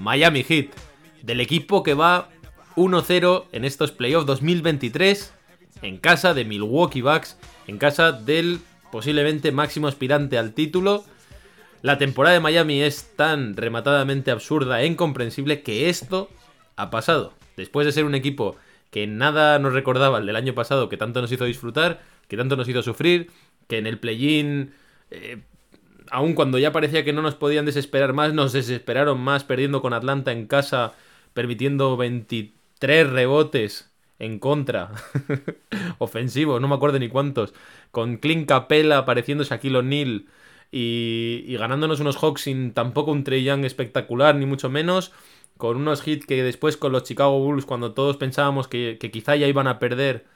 Miami Heat, del equipo que va 1-0 en estos playoffs 2023 en casa de Milwaukee Bucks, en casa del posiblemente máximo aspirante al título. La temporada de Miami es tan rematadamente absurda e incomprensible que esto ha pasado. Después de ser un equipo que nada nos recordaba el del año pasado, que tanto nos hizo disfrutar, que tanto nos hizo sufrir, que en el play-in, eh, aun cuando ya parecía que no nos podían desesperar más, nos desesperaron más perdiendo con Atlanta en casa, permitiendo 23 rebotes en contra, ofensivos, no me acuerdo ni cuántos, con Clint Capella apareciendo Shaquille O'Neal y, y ganándonos unos Hawks sin tampoco un Trey Young espectacular, ni mucho menos. Con unos hits que después con los Chicago Bulls, cuando todos pensábamos que, quizá ya iban a perder,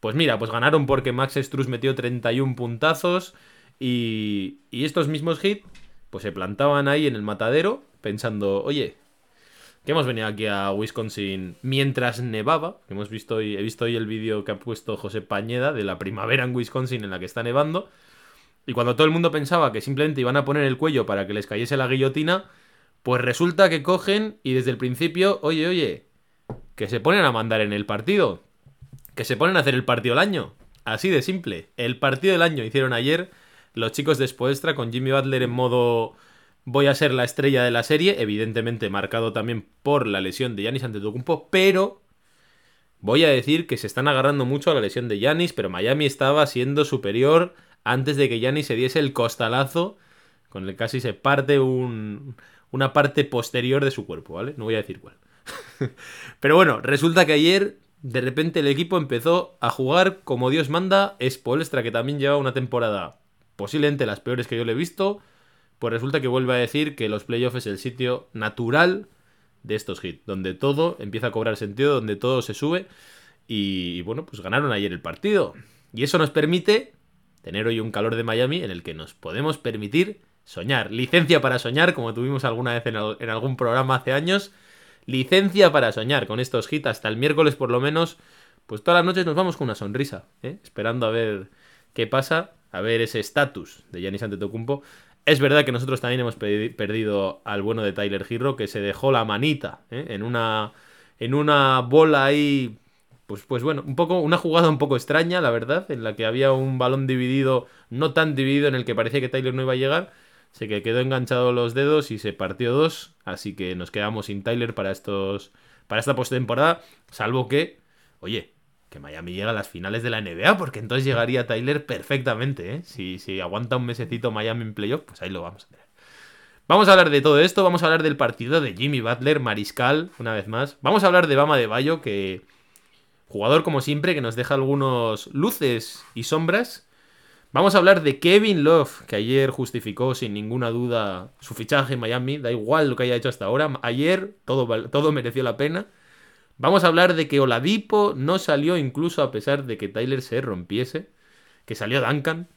pues mira, pues ganaron porque Max Struz metió 31 puntazos y, y estos mismos hits pues se plantaban ahí en el matadero pensando, oye, que hemos venido aquí a Wisconsin mientras nevaba, hemos visto hoy, he visto hoy el vídeo que ha puesto José Pañeda de la primavera en Wisconsin en la que está nevando, y cuando todo el mundo pensaba que simplemente iban a poner el cuello para que les cayese la guillotina, pues resulta que cogen y desde el principio, oye, oye, que se ponen a mandar en el partido. Que se ponen a hacer el partido del año. Así de simple. El partido del año hicieron ayer los chicos de Spoelstra con Jimmy Butler en modo voy a ser la estrella de la serie, evidentemente marcado también por la lesión de Yanis Antetokounmpo, pero voy a decir que se están agarrando mucho a la lesión de Yanis, pero Miami estaba siendo superior antes de que Yanis se diese el costalazo con el que casi se parte un, una parte posterior de su cuerpo, ¿vale? No voy a decir cuál. Pero bueno, resulta que ayer de repente el equipo empezó a jugar como Dios manda. Spolstra, que también lleva una temporada posiblemente las peores que yo le he visto. Pues resulta que vuelve a decir que los playoffs es el sitio natural de estos hits, donde todo empieza a cobrar sentido, donde todo se sube. Y, bueno, pues ganaron ayer el partido. Y eso nos permite tener hoy un calor de Miami en el que nos podemos permitir soñar. Licencia para soñar, como tuvimos alguna vez en, algún programa hace años. Licencia para soñar con estos hits hasta el miércoles por lo menos. Pues todas las noches nos vamos con una sonrisa, ¿eh? esperando a ver qué pasa, a ver ese estatus de Giannis Antetokounmpo. Es verdad que nosotros también hemos perdido al bueno de Tyler Hero, que se dejó la manita ¿eh? en una en una bola ahí pues, pues bueno, un poco, una jugada un poco extraña, la verdad, en la que había un balón dividido, no tan dividido, en el que parecía que Tyler no iba a llegar. Se que quedó enganchado los dedos y se partió dos. Así que nos quedamos sin Tyler para estos. Para esta postemporada. Salvo que. Oye, que Miami llega a las finales de la NBA. Porque entonces llegaría Tyler perfectamente. ¿eh? Si, si aguanta un mesecito Miami en playoff, pues ahí lo vamos a tener. Vamos a hablar de todo esto. Vamos a hablar del partido de Jimmy Butler, Mariscal, una vez más. Vamos a hablar de Bama de Bayo, que. Jugador como siempre, que nos deja algunos luces y sombras. Vamos a hablar de Kevin Love, que ayer justificó sin ninguna duda su fichaje en Miami. Da igual lo que haya hecho hasta ahora. Ayer todo, todo mereció la pena. Vamos a hablar de que Oladipo no salió incluso a pesar de que Tyler se rompiese. Que salió Duncan.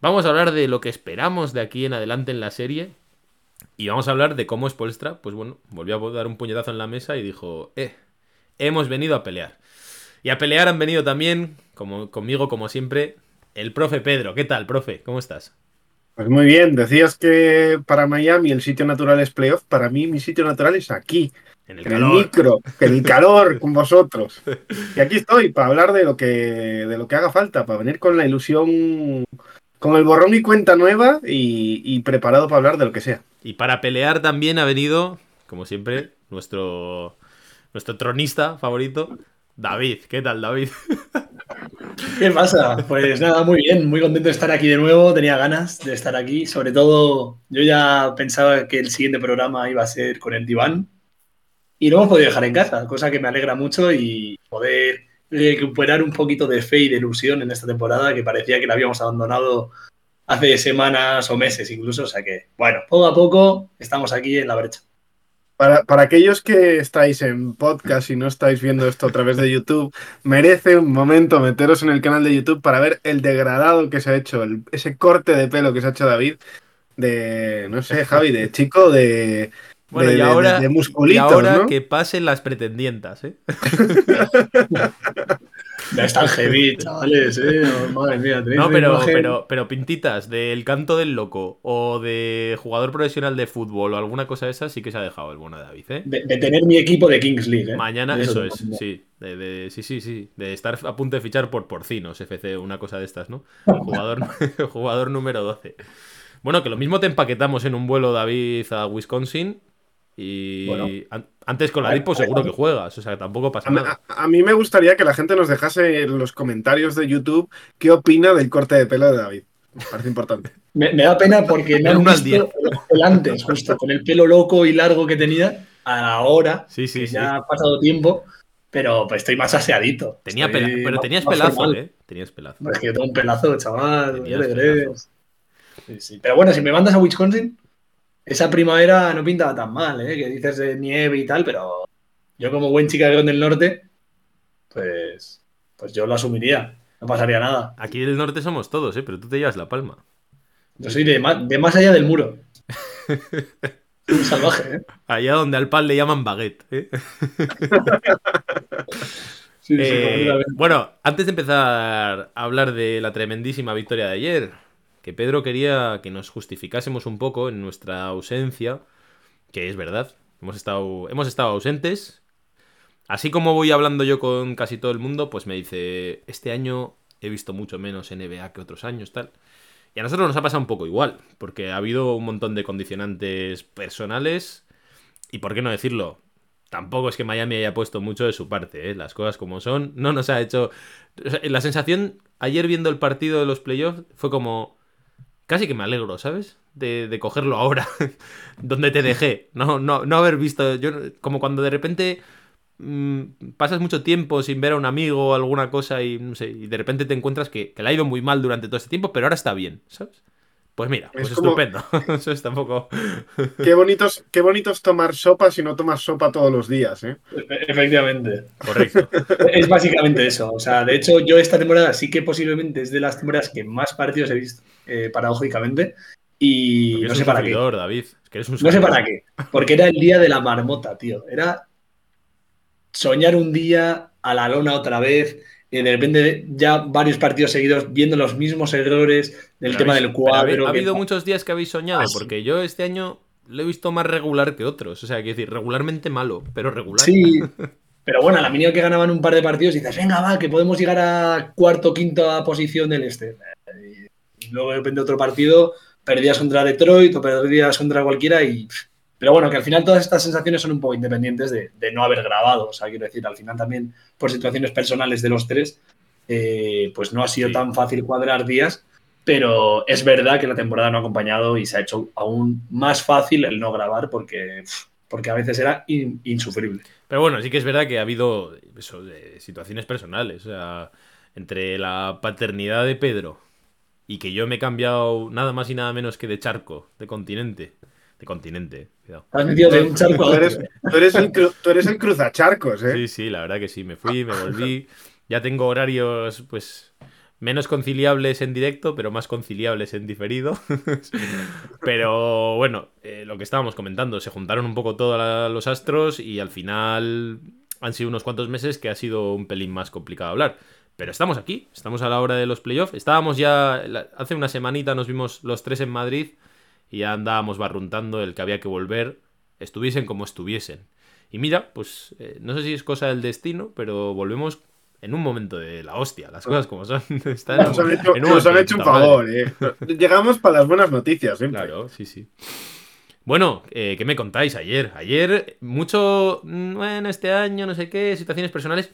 Vamos a hablar de lo que esperamos de aquí en adelante en la serie. Y vamos a hablar de cómo Spolstra, pues bueno, volvió a dar un puñetazo en la mesa y dijo, eh, hemos venido a pelear. Y a pelear han venido también, como, conmigo como siempre, el profe Pedro. ¿Qué tal, profe? ¿Cómo estás? Pues muy bien, decías que para Miami el sitio natural es playoff, para mí mi sitio natural es aquí, en el, en calor. el micro, en el calor con vosotros. Y aquí estoy para hablar de lo que de lo que haga falta, para venir con la ilusión, con el borrón y cuenta nueva y, y preparado para hablar de lo que sea. Y para pelear también ha venido, como siempre, nuestro, nuestro tronista favorito, David. ¿Qué tal, David? ¿Qué pasa? Pues nada, muy bien, muy contento de estar aquí de nuevo, tenía ganas de estar aquí, sobre todo yo ya pensaba que el siguiente programa iba a ser con el diván y lo hemos podido dejar en casa, cosa que me alegra mucho y poder recuperar un poquito de fe y de ilusión en esta temporada que parecía que la habíamos abandonado hace semanas o meses incluso, o sea que bueno, poco a poco estamos aquí en la brecha. Para, para aquellos que estáis en podcast y no estáis viendo esto a través de YouTube, merece un momento meteros en el canal de YouTube para ver el degradado que se ha hecho, ese corte de pelo que se ha hecho David, de, no sé, Javi, de chico, de, Bueno, de, y ahora, de y ahora ¿no? que pasen las pretendientas, ¿eh? Ya están heavy, chavales, eh. Oh, madre mía, No, pero, pero, pero pintitas del canto del loco o de jugador profesional de fútbol o alguna cosa de esas sí que se ha dejado el bueno de David, ¿eh? De, de tener mi equipo de Kings League, ¿eh? Mañana, De eso es, sí. De, de- sí, sí, sí. De estar a punto de fichar por Porcinos, FC, una cosa de estas, ¿no? Jugador, jugador número 12. Bueno, que lo mismo te empaquetamos en un vuelo, David, a Wisconsin. Y Bueno. an- antes con la Lipo seguro que juegas, o sea, tampoco pasa A, nada. a- a mí me gustaría que la gente nos dejase en los comentarios de YouTube qué opina del corte de pelo de David. Me parece importante. Me, me da pena porque no han visto el antes, justo, con el pelo loco y largo que tenía, ahora, Sí, sí, que sí. ya ha pasado tiempo, pero pues estoy más aseadito. Tenía Estoy pela- pero más- tenías más pelazo, formal. ¿eh? Tenías pelazo. Pues que yo tengo un pelazo, chaval. Tenías ¿qué te pelazo. crees? Sí, sí. Pero bueno, si me mandas a Wisconsin, esa primavera no pintaba tan mal, ¿eh? Que dices de nieve y tal, pero yo como buen chicarrón del norte, pues, pues yo lo asumiría. No pasaría nada. Aquí del norte somos todos, ¿eh? Pero tú te llevas la palma. Yo soy de más, de más allá del muro. Un salvaje, ¿eh? Allá donde al pan le llaman baguette, ¿eh? Sí, sí, Eh, bueno, antes de empezar a hablar de la tremendísima victoria de ayer, que Pedro quería que nos justificásemos un poco en nuestra ausencia, que es verdad, hemos estado, hemos estado ausentes. Así como voy hablando yo con casi todo el mundo, pues me dice, este año he visto mucho menos NBA que otros años, tal. Y a nosotros nos ha pasado un poco igual, porque ha habido un montón de condicionantes personales y, ¿por qué no decirlo? Tampoco es que Miami haya puesto mucho de su parte, ¿eh? las cosas como son. No nos ha hecho... la sensación ayer viendo el partido de los playoffs fue como... Casi que me alegro, ¿sabes? De, de cogerlo ahora, donde te dejé. No, no, no haber visto... Yo, como cuando de repente mm, pasas mucho tiempo sin ver a un amigo o alguna cosa y, no sé, y de repente te encuentras que, que le ha ido muy mal durante todo este tiempo, pero ahora está bien, ¿sabes? Pues mira, pues Es como- estupendo. Eso es tampoco... Qué bonitos, qué bonitos tomar sopa si no tomas sopa todos los días, ¿eh? Efectivamente. Correcto. Es básicamente eso. O sea, de hecho, yo esta temporada sí que posiblemente es de las temporadas que más partidos he visto, eh, paradójicamente. Y no sé para qué. David. Es que eres un No sé para qué. Porque era el día de la marmota, tío. Era soñar un día a la lona otra vez. Y de repente ya varios partidos seguidos viendo los mismos errores del Pero tema habéis- del ha- cuadro. Ha que- habido muchos días que habéis soñado, Ah, porque yo este año lo he visto más regular que otros. O sea, quiero decir, regularmente malo, pero regular. Sí, pero bueno, a la mínima que ganaban un par de partidos dices, venga, va, que podemos llegar a cuarto, quinta posición del este. Y luego de repente otro partido, perdías contra Detroit o perdías contra cualquiera y... Pero bueno, que al final todas estas sensaciones son un poco independientes de, de no haber grabado. O sea, quiero decir, al final también por situaciones personales de los tres, eh, pues no ha sido Sí. tan fácil cuadrar días. Pero es verdad que la temporada no ha acompañado y se ha hecho aún más fácil el no grabar porque, porque a veces era in- insufrible. Pero bueno, sí que es verdad que ha habido eso, de situaciones personales. O sea, entre la paternidad de Pedro y que yo me he cambiado nada más y nada menos que de charco, de continente. De continente, cuidado. Te has metido de un charco Tú eres, otro. tú eres el, tú eres el cruzacharcos, ¿eh? Sí, sí, la verdad que sí. Me fui, me volví. Ya tengo horarios, pues, menos conciliables en directo, pero más conciliables en diferido. pero bueno, eh, lo que estábamos comentando, se juntaron un poco todos los astros y al final han sido unos cuantos meses que ha sido un pelín más complicado hablar. Pero estamos aquí, estamos a la hora de los playoffs. Estábamos ya, hace una semanita nos vimos los tres en Madrid y ya andábamos barruntando el que había que volver, estuviesen como estuviesen. Y mira, pues eh, no sé si es cosa del destino, pero volvemos en un momento de la hostia, las cosas como son. Está en Nos han hecho, en nos han momento de hecho un favor, ¿eh? Llegamos para las buenas noticias, siempre. Claro, sí, sí. Bueno, eh, ¿qué me contáis ayer? Ayer, mucho, mm, bueno, este año, no sé qué, situaciones personales.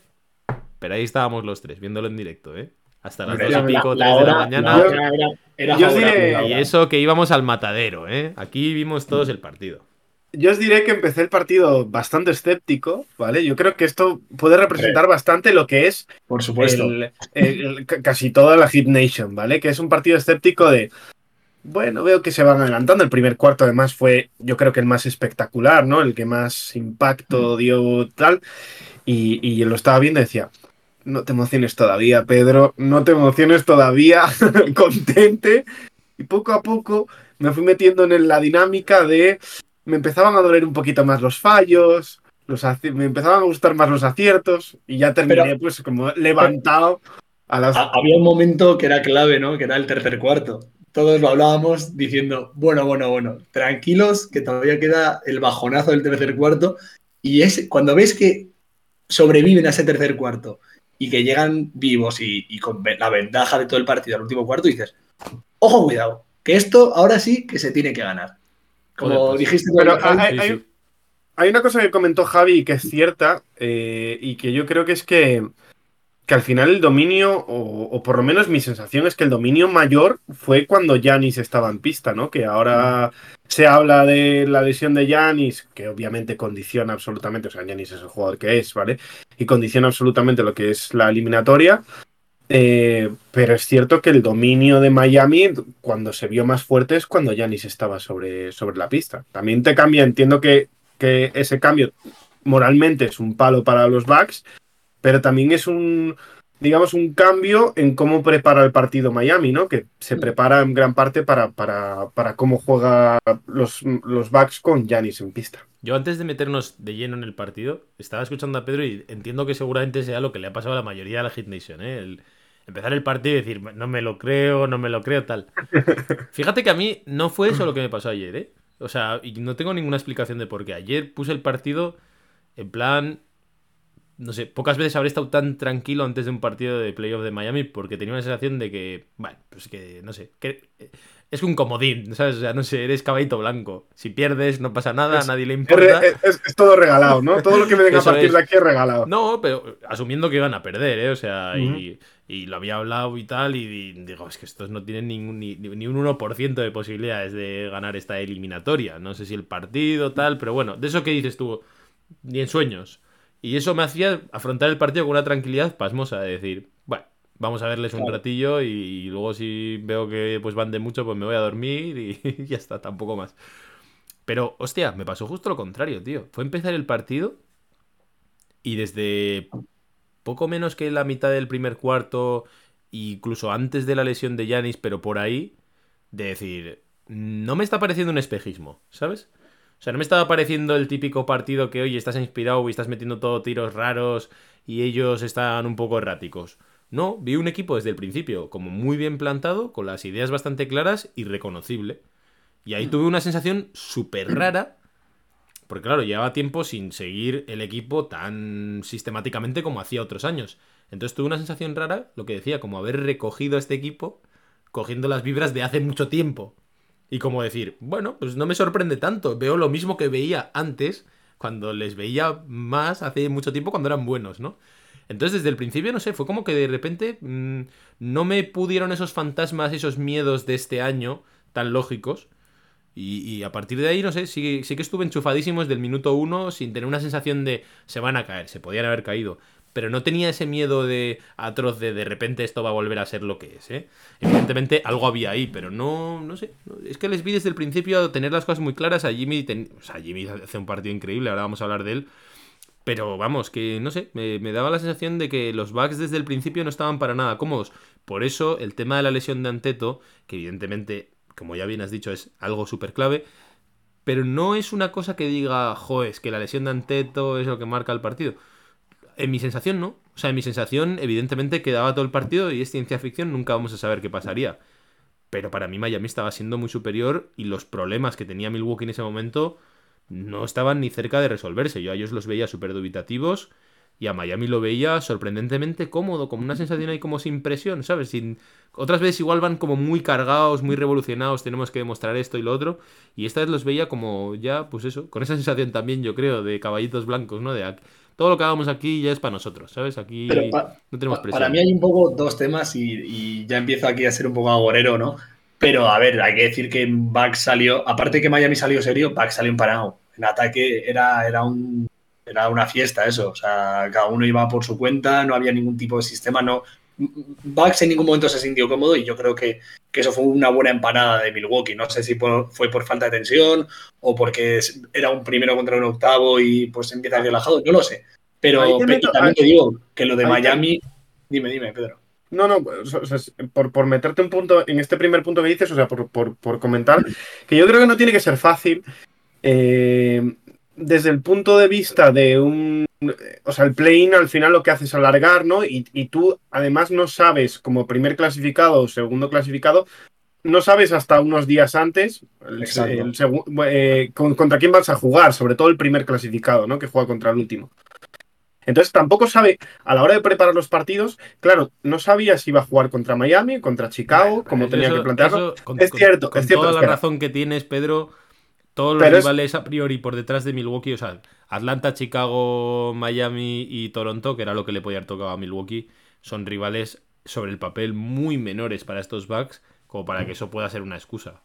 Pero ahí estábamos los tres, viéndolo en directo, ¿eh? Hasta las dos y La- pico, la tres de la mañana. la hora era, era Yo diré- Y eso que íbamos al matadero, ¿eh? Aquí vimos todos el partido. Yo os diré que empecé el partido bastante escéptico, ¿vale? Yo creo que esto puede representar bastante lo que es Por supuesto. el- el- el- ca- casi toda la Hit Nation, ¿vale? Que es un partido escéptico de bueno, veo que se van adelantando. El primer cuarto, además, fue, yo creo que el más espectacular, ¿no? El que más impacto dio tal. Y, y lo estaba viendo y decía, no te emociones todavía, Pedro, no te emociones todavía, contente. Y poco a poco me fui metiendo en la dinámica de, me empezaban a doler un poquito más los fallos, los me empezaban a gustar más los aciertos y ya terminé pues como levantado a las... Había un momento que era clave, ¿no? Que era el tercer cuarto. Todos lo hablábamos diciendo, bueno, bueno, bueno, tranquilos, que todavía queda el bajonazo del tercer cuarto. Y es cuando ves que sobreviven a ese tercer cuarto y que llegan vivos y, con la ventaja de todo el partido al último cuarto, dices, ojo, cuidado, que esto ahora sí que se tiene que ganar. Como pues, dijiste, pero hay, una cosa que comentó Javi que es cierta eh, y que yo creo que es que que al final el dominio, o, por lo menos mi sensación es que el dominio mayor fue cuando Yanis estaba en pista, ¿no? Que ahora se habla de la lesión de Yanis, que obviamente condiciona absolutamente, o sea, Yanis es el jugador que es, ¿vale? Y condiciona absolutamente lo que es la eliminatoria. Eh, pero es cierto que el dominio de Miami, cuando se vio más fuerte, es cuando Yanis estaba sobre, sobre la pista. También te cambia, entiendo que, que ese cambio moralmente es un palo para los Bucks pero también es un, digamos, un cambio en cómo prepara el partido Miami, ¿no? Que se mm. prepara en gran parte para, para, para cómo juega los, los backs con Janis en pista. Yo antes de meternos de lleno en el partido, estaba escuchando a Pedro y entiendo que seguramente sea lo que le ha pasado a la mayoría de la Hit Nation, ¿eh? El empezar el partido y decir, no me lo creo, no me lo creo, tal. Fíjate que a mí no fue eso lo que me pasó ayer, ¿eh? O sea, y no tengo ninguna explicación de por qué. Ayer puse el partido en plan, no sé, pocas veces habré estado tan tranquilo antes de un partido de playoff de Miami porque tenía una sensación de que, bueno, pues que, no sé, que es un comodín, ¿sabes? O sea, no sé, eres caballito blanco. Si pierdes, no pasa nada, a nadie le importa. Es, todo regalado, ¿no? Todo lo que me venga a partir de aquí es regalado. No, pero asumiendo que iban a perder, ¿eh? O sea, y, lo había hablado y tal, y, digo, es que estos no tienen ningún, ni, ni un 1% de posibilidades de ganar esta eliminatoria. No sé si el partido, tal, pero bueno, de eso que dices tú, ni en sueños. Y eso me hacía afrontar el partido con una tranquilidad pasmosa, de decir, bueno, vamos a verles un ratillo y, luego si veo que pues van de mucho, pues me voy a dormir y, ya está, tampoco más. Pero, hostia, me pasó justo lo contrario, tío. Fue empezar el partido y desde poco menos que la mitad del primer cuarto, incluso antes de la lesión de Yanis, pero por ahí, de decir, no me está pareciendo un espejismo, ¿sabes? O sea, no me estaba pareciendo el típico partido que, oye, estás inspirado y estás metiendo todo tiros raros y ellos están un poco erráticos. No, vi un equipo desde el principio como muy bien plantado, con las ideas bastante claras y reconocible. Y ahí tuve una sensación súper rara, porque claro, llevaba tiempo sin seguir el equipo tan sistemáticamente como hacía otros años. Entonces tuve una sensación rara, lo que decía, como haber recogido a este equipo cogiendo las vibras de hace mucho tiempo. Y como decir, bueno, pues no me sorprende tanto, veo lo mismo que veía antes, cuando les veía más hace mucho tiempo cuando eran buenos, ¿no? Entonces desde el principio, no sé, fue como que de repente mm, no me pudieron esos fantasmas, esos miedos de este año tan lógicos. Y, a partir de ahí, no sé, sí, sí que estuve enchufadísimo desde el minuto uno sin tener una sensación de se van a caer, se podían haber caído pero no tenía ese miedo de atroz de de repente esto va a volver a ser lo que es, ¿eh? Evidentemente algo había ahí, pero no, no sé. Es que les vi desde el principio tener las cosas muy claras. A Jimmy, sea, Jimmy hace un partido increíble, ahora vamos a hablar de él. Pero vamos, que no sé, me, daba la sensación de que los bugs desde el principio no estaban para nada cómodos. Por eso el tema de la lesión de Anteto, que evidentemente, como ya bien has dicho, es algo súper clave, pero no es una cosa que diga, jo, es que la lesión de Anteto es lo que marca el partido. En mi sensación no. O sea, en mi sensación, evidentemente, quedaba todo el partido y es ciencia ficción, nunca vamos a saber qué pasaría. Pero para mí Miami estaba siendo muy superior y los problemas que tenía Milwaukee en ese momento no estaban ni cerca de resolverse. Yo a ellos los veía súper dubitativos y a Miami lo veía sorprendentemente cómodo, como una sensación ahí como sin presión, ¿sabes? Sin... Otras veces igual van como muy cargados, muy revolucionados, tenemos que demostrar esto y lo otro. Y esta vez los veía como ya, pues eso, con esa sensación también, yo creo, de caballitos blancos, ¿no? De todo lo que hagamos aquí ya es para nosotros, ¿sabes? Aquí no tenemos presión. Para mí hay un poco dos temas y, ya empiezo aquí a ser un poco agorero, ¿no? Pero a ver, hay que decir que Bucks salió, aparte que Miami salió serio, Bucks salió empanado. En ataque era, era, un, era una fiesta eso, o sea, cada uno iba por su cuenta, no había ningún tipo de sistema, no, Bucks en ningún momento se sintió cómodo y yo creo que, que eso fue una buena empanada de Milwaukee. No sé si fue por falta de tensión o porque era un primero contra un octavo y pues empieza relajado, no lo sé. Pero, también te digo que lo de Miami. Dime, dime, Pedro. No, no, por, por, meterte un punto en este primer punto que dices, o sea, por, por comentar, que yo creo que no tiene que ser fácil. Eh, desde el punto de vista de un. O sea, el play-in al final lo que hace es alargar, ¿no? Y, tú además no sabes, como primer clasificado o segundo clasificado, no sabes hasta unos días antes eh, contra quién vas a jugar, sobre todo el primer clasificado, ¿no? Que juega contra el último. Entonces tampoco sabe, a la hora de preparar los partidos, claro, no sabía si iba a jugar contra Miami, contra Chicago, como tenía que plantearlo. es cierto, es cierto. Toda la razón que tienes, Pedro, todos los rivales a priori por detrás de Milwaukee, o sea, Atlanta, Chicago, Miami y Toronto, que era lo que le podía haber tocado a Milwaukee, son rivales sobre el papel muy menores para estos Bucks, como para que eso pueda ser una excusa.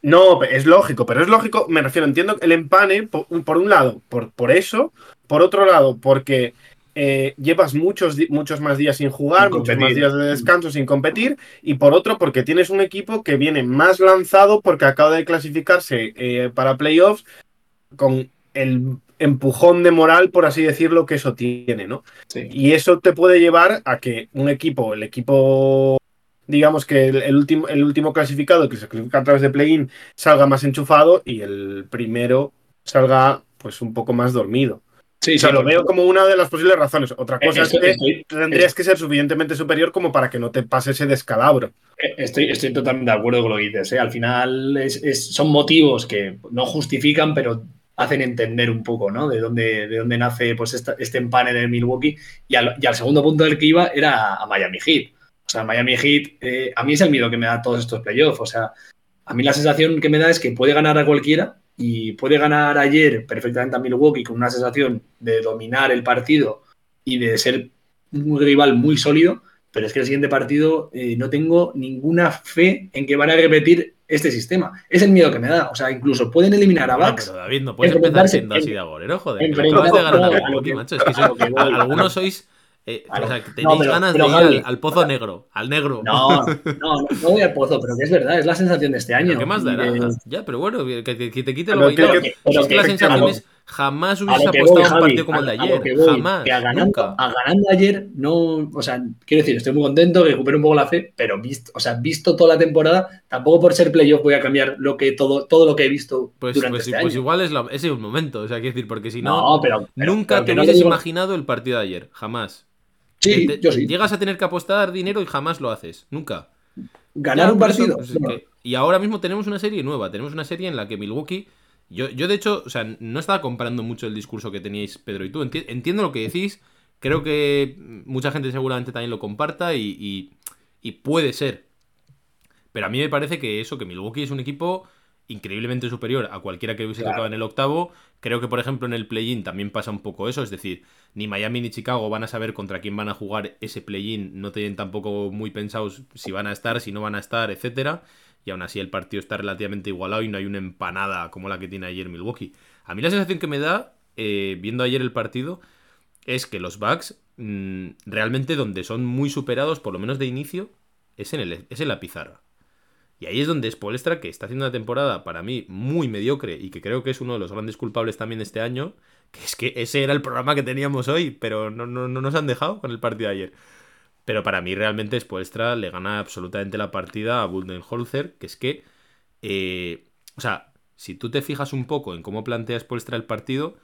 No, es lógico, pero es lógico, me refiero, entiendo el empane, por, por un lado, por, por eso, por otro lado, porque eh, llevas muchos, muchos más días sin jugar, muchos más días de descanso sin competir, y por otro, porque tienes un equipo que viene más lanzado porque acaba de clasificarse eh, para playoffs con el empujón de moral, por así decirlo, que eso tiene, ¿no? Y eso te puede llevar a que un equipo, el equipo, digamos que el, último, el último clasificado que se clasifica a través de play-in, salga más enchufado y el primero salga pues un poco más dormido. Sí, lo veo como una de las posibles razones. Otra cosa es que tendrías que ser suficientemente superior como para que no te pase ese descalabro. Eh, estoy, estoy totalmente de acuerdo con lo que dices. ¿eh? Al final son motivos que no justifican, pero hacen entender un poco, ¿no? De dónde, de dónde nace pues, este empane de Milwaukee. Y al, segundo punto del que iba era a Miami Heat. O sea, Miami Heat, eh, a mí es el miedo que me da todos estos playoffs. O sea, a mí la sensación que me da es que puede ganar a cualquiera y puede ganar ayer perfectamente a Milwaukee con una sensación de dominar el partido y de ser un rival muy sólido, pero es que el siguiente partido eh, no tengo ninguna fe en que van a repetir este sistema. Es el miedo que me da. O sea, incluso pueden eliminar a Bucks. pero David, no puedes empezar siendo así de agorero, joder. de ganar a Milwaukee, macho. Es que algunos sois eh, o sea, tenéis ganas de ir al, pozo negro, al negro. No, no, no, voy al pozo, pero que es verdad, es la sensación de este año. ¿Qué más dará? Ya, pero bueno, que, te quite lo bailado. Es que la sensación es jamás hubiese apostado un partido como el de ayer. jamás. Que a ganando, a ganando ayer, no. O sea, quiero decir, estoy muy contento, que recupere un poco la fe, pero visto, o sea, visto toda la temporada, tampoco por ser playoff voy a cambiar lo que todo, todo lo que he visto pues, durante pues, este pues igual es, la, es el momento, o sea, quiero decir, porque si no, nunca te hubieses imaginado el partido de ayer, jamás. Sí, yo sí. Llegas a tener que apostar dinero y jamás lo haces. Nunca. Ganar un partido. Pues y ahora mismo tenemos una serie nueva. Tenemos una serie en la que Milwaukee. Yo, yo, de hecho, o sea, no estaba comparando mucho el discurso que teníais Pedro y tú. entiendo lo que decís. Creo que mucha gente seguramente también lo comparta y, y puede ser. Pero a mí me parece que eso, que Milwaukee es un equipo increíblemente superior a cualquiera que hubiese tocado en el octavo. Creo que, por ejemplo, en el play-in también pasa un poco eso. Es decir, ni Miami ni Chicago van a saber contra quién van a jugar ese play-in. No tienen tampoco muy pensados si van a estar, si no van a estar, etcétera. Y aún así el partido está relativamente igualado y no hay una empanada como la que tiene ayer Milwaukee. A mí la sensación que me da, eh, viendo ayer el partido, es que los Bucks mm, realmente donde son muy superados, por lo menos de inicio, es en, el, es en la pizarra. Y ahí es donde Spolstra, que está haciendo una temporada para mí muy mediocre y que creo que es uno de los grandes culpables también este año, que es que ese era el programa que teníamos hoy, pero no, no, nos han dejado con el partido de ayer. Pero para mí realmente Spolstra le gana absolutamente la partida a Buldenholzer, que es que, eh, o sea, si tú te fijas un poco en cómo plantea Spolstra el partido,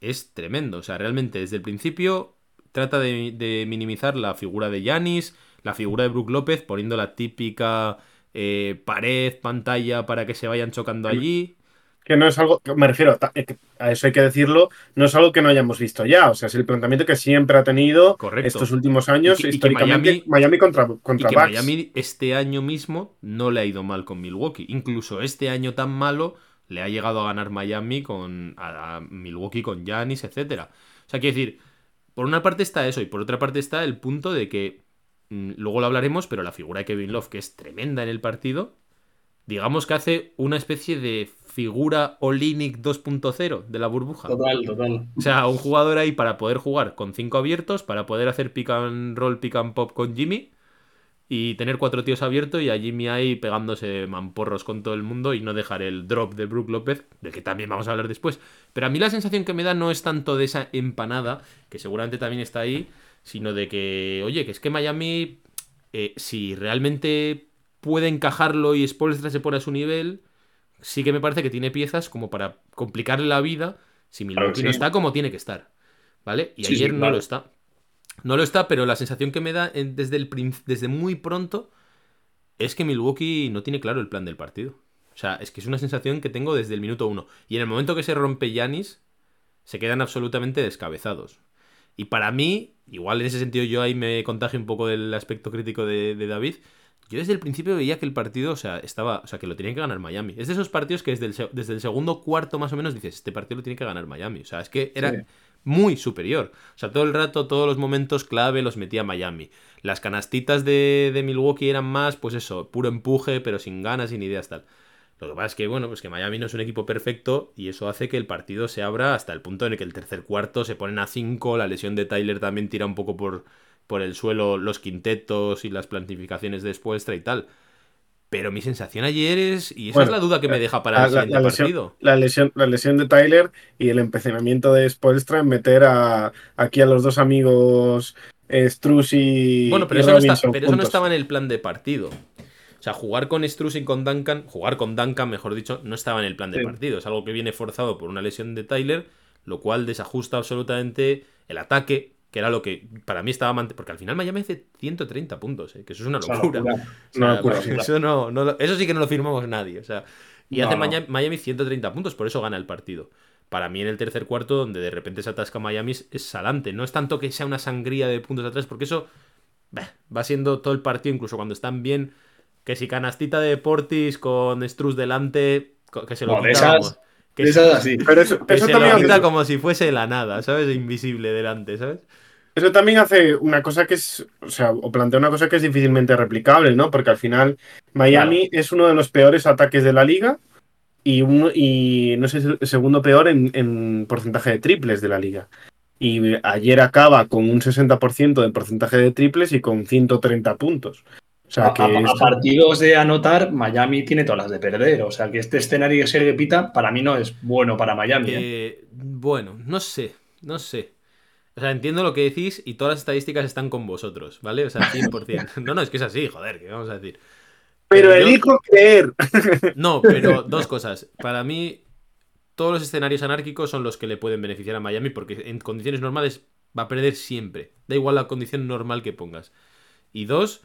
es tremendo. O sea, realmente desde el principio trata de, de minimizar la figura de Yanis, la figura de Brook López, poniendo la típica eh, pared, pantalla para que se vayan chocando allí. Que no es algo, me refiero, eh, a eso hay que decirlo, no es algo que no hayamos visto ya, o sea, es el planteamiento que siempre ha tenido estos últimos años, históricamente, Miami, contra, contra y que Miami este año mismo no le ha ido mal con Milwaukee, incluso este año tan malo le ha llegado a ganar Miami con a, Milwaukee con Giannis, etcétera. O sea, quiero decir, por una parte está eso y por otra parte está el punto de que luego lo hablaremos, pero la figura de Kevin Love, que es tremenda en el partido, digamos que hace una especie de figura Olinic 2.0 de la burbuja. Total, total. O sea, un jugador ahí para poder jugar con cinco abiertos, para poder hacer pick and roll, pick and pop con Jimmy, y tener cuatro tíos abiertos y a Jimmy ahí pegándose mamporros con todo el mundo y no dejar el drop de Brook López, del que también vamos a hablar después. Pero a mí la sensación que me da no es tanto de esa empanada, que seguramente también está ahí, sino de que, oye, que es que Miami, eh, si realmente puede encajarlo y Spolstra se pone a su nivel, sí que me parece que tiene piezas como para complicarle la vida si Milwaukee no está como tiene que estar. ¿Vale? Y ayer no lo está. No lo está, pero la sensación que me da desde, el, desde muy pronto es que Milwaukee no tiene claro el plan del partido. O sea, es que es una sensación que tengo desde el minuto uno. Y en el momento que se rompe Yanis, se quedan absolutamente descabezados. Y para mí, igual en ese sentido yo ahí me contagio un poco del aspecto crítico de, David. Yo desde el principio veía que el partido, o sea, estaba, o sea, que lo tenía que ganar Miami. Es de esos partidos que desde el, desde el segundo cuarto más o menos dices, este partido lo tiene que ganar Miami. O sea, es que era, muy superior. O sea, todo el rato, todos los momentos clave los metía Miami. Las canastitas de, de Milwaukee eran más, pues eso, puro empuje, pero sin ganas, sin ideas, tal. Lo que pasa es que, bueno, pues que Miami no es un equipo perfecto y eso hace que el partido se abra hasta el punto en el que el tercer cuarto se ponen a 5, la lesión de Tyler también tira un poco por, por el suelo los quintetos y las plantificaciones de Spuestra y tal. Pero mi sensación ayer es, y esa es la duda que me deja para el la, lesión, partido. La lesión, la lesión de Tyler y el empecinamiento de Spoelstra en meter a, aquí a los dos amigos eh, Struz y. Bueno, pero, eso, no pero eso, no estaba en el plan de partido. O sea, jugar con Struz y con Duncan, jugar con Duncan, mejor dicho, no estaba en el plan de partido. Es algo que viene forzado por una lesión de Tyler, lo cual desajusta absolutamente el ataque, que era lo que para mí estaba porque al final Miami hace 130 puntos, ¿eh? que eso es una locura. Eso, no, eso sí que no lo firmamos nadie. O sea, y hace Miami, 130 puntos, por eso gana el partido. Para mí en el tercer cuarto, donde de repente se atasca Miami, es salante. No es tanto que sea una sangría de puntos atrás, porque eso va siendo todo el partido, incluso cuando están bien, que si canastita de Portis con Struz delante, que se lo quitamos. Que, así. Pero eso, también como si fuese la nada, ¿sabes? Invisible delante, ¿sabes? Eso también hace una cosa que es, o sea, o plantea una cosa que es difícilmente replicable, ¿no? Porque al final Miami es uno de los peores ataques de la liga y, uno, y no sé, el segundo peor en, porcentaje de triples de la liga. Y ayer acaba con un 60% de porcentaje de triples y con 130 puntos. O sea, que a, partidos de anotar, Miami tiene todas las de perder. O sea, que este escenario que se repita, para mí no es bueno para Miami. ¿eh? Eh, bueno, no sé, no sé. O sea, entiendo lo que decís y todas las estadísticas están con vosotros, ¿vale? O sea, 100%. No, no, es que es así, joder, ¿qué vamos a decir? Pero, elijo creer. No, pero dos cosas. Para mí, todos los escenarios anárquicos son los que le pueden beneficiar a Miami porque en condiciones normales va a perder siempre. Da igual la condición normal que pongas. Y dos,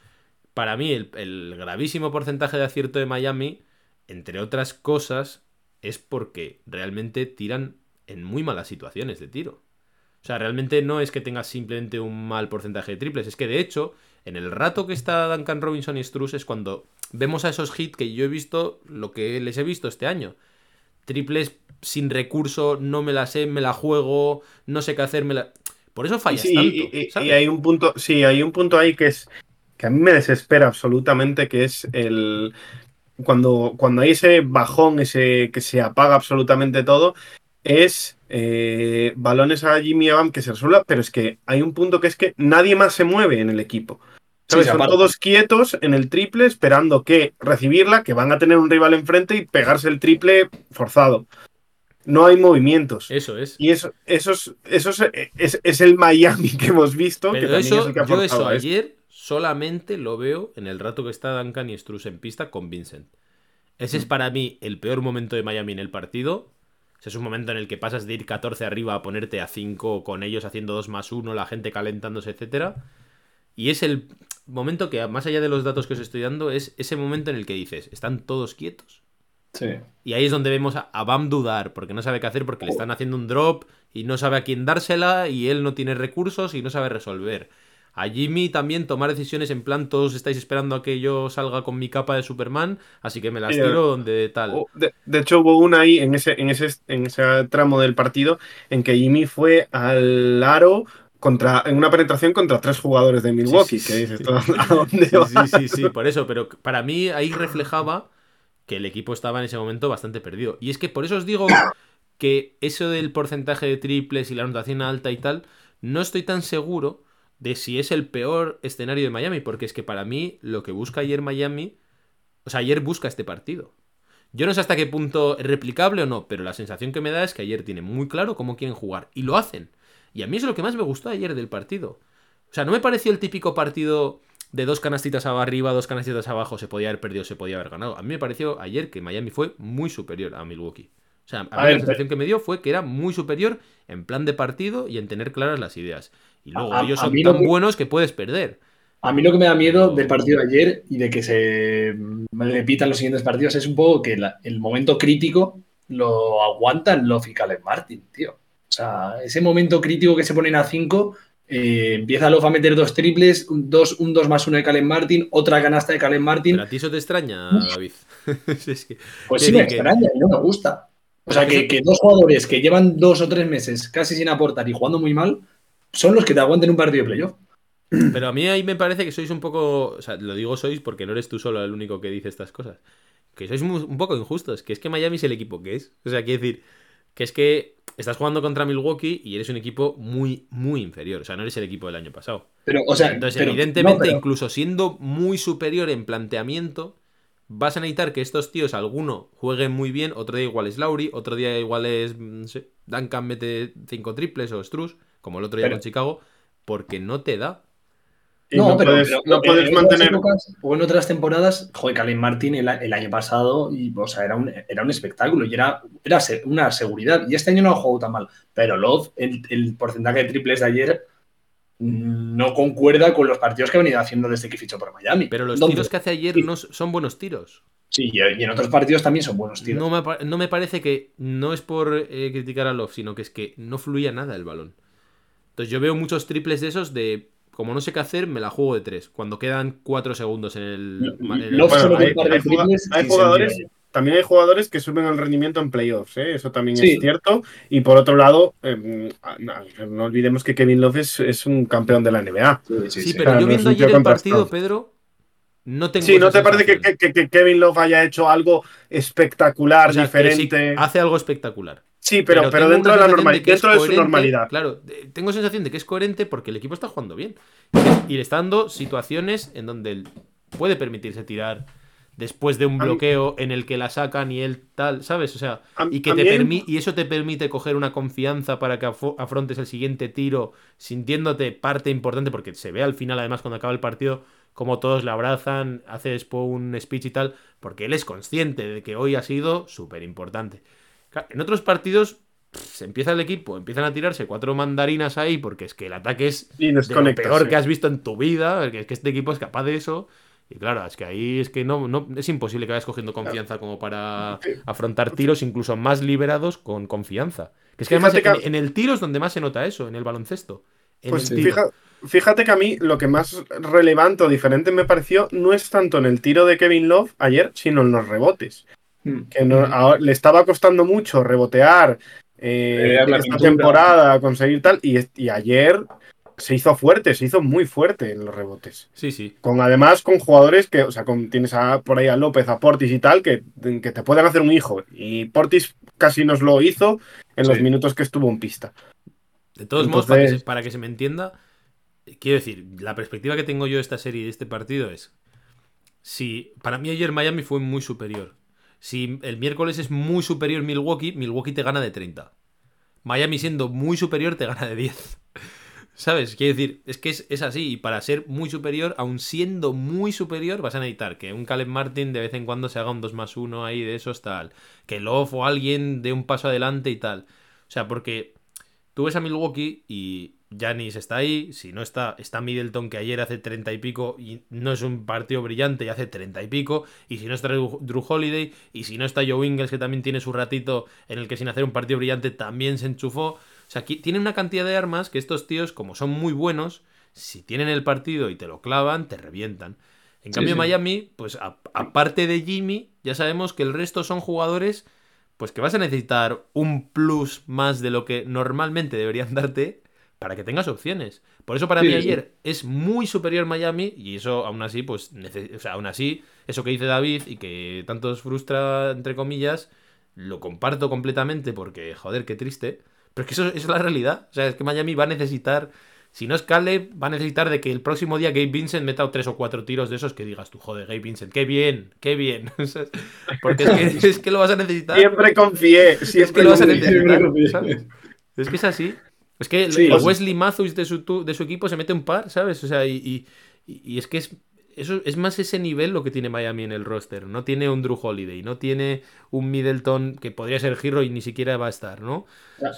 para mí el, gravísimo porcentaje de acierto de Miami, entre otras cosas, es porque realmente tiran en muy malas situaciones de tiro. O sea, realmente no es que tengas simplemente un mal porcentaje de triples, es que de hecho, en el rato que está Duncan Robinson y Struz es cuando vemos a esos hits que yo he visto, lo que les he visto este año. Triples sin recurso, no me la sé, me la juego, no sé qué hacer, me la... Por eso fallas tanto. Y, y, hay un punto, sí, hay un punto ahí que es que a mí me desespera absolutamente, que es el cuando, cuando hay ese bajón, ese que se apaga absolutamente todo, es eh, balones a Jimmy Evans que se resuelva, pero es que hay un punto que es que nadie más se mueve en el equipo. Son todos quietos en el triple esperando que recibirla, que van a tener un rival enfrente y pegarse el triple forzado. No hay movimientos. Eso es. Y eso, eso, es, es, el Miami que hemos visto. Pero eso, yo eso ayer solamente lo veo en el rato que está Duncan y Struz en pista con Vincent. Ese es para mí el peor momento de Miami en el partido. es un momento en el que pasas de ir 14 arriba a ponerte a 5 con ellos haciendo 2 más 1, la gente calentándose, etc. Y es el momento que, más allá de los datos que os estoy dando, es ese momento en el que dices, están todos quietos. Sí. Y ahí es donde vemos a, Bam dudar, porque no sabe qué hacer, porque le están haciendo un drop y no sabe a quién dársela y él no tiene recursos y no sabe resolver. A Jimmy también tomar decisiones en plan, todos estáis esperando a que yo salga con mi capa de Superman, así que me las tiro donde tal. Oh, de, hecho, hubo una ahí en ese, en, ese, en ese tramo del partido en que Jimmy fue al aro contra, en una penetración contra tres jugadores de Milwaukee, que dices, ¿a dónde Sí, sí, sí, por eso, pero para mí ahí reflejaba que el equipo estaba en ese momento bastante perdido. Y es que por eso os digo que eso del porcentaje de triples y la anotación alta y tal, no estoy tan seguro de si es el peor escenario de Miami, porque es que para mí lo que busca ayer Miami, o sea, ayer busca este partido. Yo no sé hasta qué punto es replicable o no, pero la sensación que me da es que ayer tiene muy claro cómo quieren jugar y lo hacen. Y a mí es lo que más me gustó ayer del partido. O sea, no me pareció el típico partido de dos canastitas arriba, dos canastitas abajo, se podía haber perdido, se podía haber ganado. A mí me pareció ayer que Miami fue muy superior a Milwaukee. O sea, a, mí la sensación que me dio fue que era muy superior en plan de partido y en tener claras las ideas. Y luego ellos son tan buenos que puedes perder. A mí lo que me da miedo del partido de ayer y de que se repitan los siguientes partidos es un poco que el momento crítico lo aguantan Love y Caleb Martin, tío. O sea, ese momento crítico que se ponen a 5, eh, empieza Love a meter dos triples, un 2 un dos más 1 de Caleb Martin, otra canasta de Caleb Martin. ¿Pero a ti eso te extraña, David? pues sí me extraña y no me gusta. O sea, que, que, dos jugadores que llevan dos o tres meses casi sin aportar y jugando muy mal son los que te aguanten un partido de playoff. Pero a mí ahí me parece que sois un poco. O sea, lo digo sois porque no eres tú solo el único que dice estas cosas. Que sois un poco injustos. Que es que Miami es el equipo que es. O sea, quiero decir. Que es que estás jugando contra Milwaukee y eres un equipo muy, muy inferior. O sea, no eres el equipo del año pasado. Pero, o sea, Entonces, evidentemente, incluso siendo muy superior en planteamiento, vas a necesitar que estos tíos, alguno jueguen muy bien, otro día igual es Lauri, otro día igual es. No sé, Duncan mete cinco triples o Struz, como el otro día con Chicago, porque no te da no, pero, no puedes mantener. o en otras temporadas, joder, Calen Martin el, año pasado, y, o sea, era un, era un espectáculo y era, era una seguridad. Y este año no ha jugado tan mal. Pero Love, el, porcentaje de triples de ayer mm, no concuerda con los partidos que ha venido haciendo desde que fichó por Miami. Pero los tiros que hace ayer no son buenos tiros. Sí, y en otros partidos también son buenos tiros. No me, parece que no es por eh, criticar a Love, sino que es que no fluía nada el balón. Entonces yo veo muchos triples de esos de como no sé qué hacer, me la juego de tres. Cuando quedan cuatro segundos en el. hay, jugadores. También hay jugadores que suben el rendimiento en playoffs, ¿eh? eso también es cierto. Y por otro lado, em, no, olvidemos que Kevin Love es, un campeón de la NBA. Sí, pero yo viendo ayer el partido, Pedro, no tengo. Sí, ¿no te parece que, Kevin Love haya hecho algo espectacular, diferente? hace algo espectacular. Sí, pero, pero, dentro, de, la normalidad, dentro de su normalidad. Claro, tengo sensación de que es coherente porque el equipo está jugando bien. Y le está dando situaciones en donde él puede permitirse tirar después de un bloqueo en el que la sacan y él tal, ¿sabes? O sea, y que te y eso te permite coger una confianza para que afrontes el siguiente tiro sintiéndote parte importante porque se ve al final además cuando acaba el partido como todos le abrazan, hace después un speech y tal, porque él es consciente de que hoy ha sido súper importante. En otros partidos se empieza el equipo, empiezan a tirarse cuatro mandarinas ahí porque es que el ataque es lo peor que has visto en tu vida, es que este equipo es capaz de eso. Y claro, es que ahí es que no, no es imposible que vayas cogiendo confianza como para afrontar tiros incluso más liberados con confianza. Que es que además en, el tiro es donde más se nota eso, en el baloncesto. pues fíjate que a mí lo que más relevante o diferente me pareció no es tanto en el tiro de Kevin Love ayer, sino en los rebotes. Hmm. Que le estaba costando mucho rebotear eh, esta temporada, conseguir tal, y, ayer se hizo fuerte, se hizo muy fuerte en los rebotes. Sí, sí. Con además con jugadores que, o sea, tienes por ahí a López, a Portis y tal, que, que te pueden hacer un hijo. Y Portis casi nos lo hizo en los minutos que estuvo en pista. De todos modos, para que, para que, se me entienda, quiero decir, la perspectiva que tengo yo de esta serie y de este partido es. Si para mí ayer Miami fue muy superior si el miércoles es muy superior Milwaukee, Milwaukee te gana de 30. Miami siendo muy superior te gana de 10. ¿Sabes? Quiero decir, es que es, así. Y para ser muy superior, aun siendo muy superior, vas a necesitar que un Caleb Martin de vez en cuando se haga un 2 más 1 ahí de esos tal. Que Love o alguien dé un paso adelante y tal. O sea, porque tú ves a Milwaukee y Janis está ahí, si no está, está Middleton que ayer hace 30 y pico y no es un partido brillante y hace 30 y pico, y si no está Drew Holiday, y si no está Joe Ingles que también tiene su ratito en el que sin hacer un partido brillante también se enchufó. O sea, aquí tienen una cantidad de armas que estos tíos, como son muy buenos, si tienen el partido y te lo clavan, te revientan. En cambio, Miami, pues aparte de Jimmy, ya sabemos que el resto son jugadores pues que vas a necesitar un plus más de lo que normalmente deberían darte para que tengas opciones. Por eso para mí ayer es muy superior Miami y eso aún así, pues, o sea, aún así, eso que dice David y que tanto os frustra, entre comillas, lo comparto completamente porque, joder, qué triste. Pero es que eso, es la realidad. O sea, es que Miami va a necesitar Si no es Caleb, va a necesitar de que el próximo día Gabe Vincent meta tres o cuatro tiros de esos que digas tú, joder, Gabe Vincent, qué bien, qué bien. Porque es que, lo vas a necesitar. Siempre confié. Siempre es que lo vas a necesitar. Es que es así. Es que Wesley Matthews de su, de su equipo se mete un par, ¿sabes? O sea, y, y es que es eso es más ese nivel lo que tiene Miami en el roster. No tiene un Drew Holiday, no tiene un Middleton que podría ser Hero y ni siquiera va a estar, ¿no?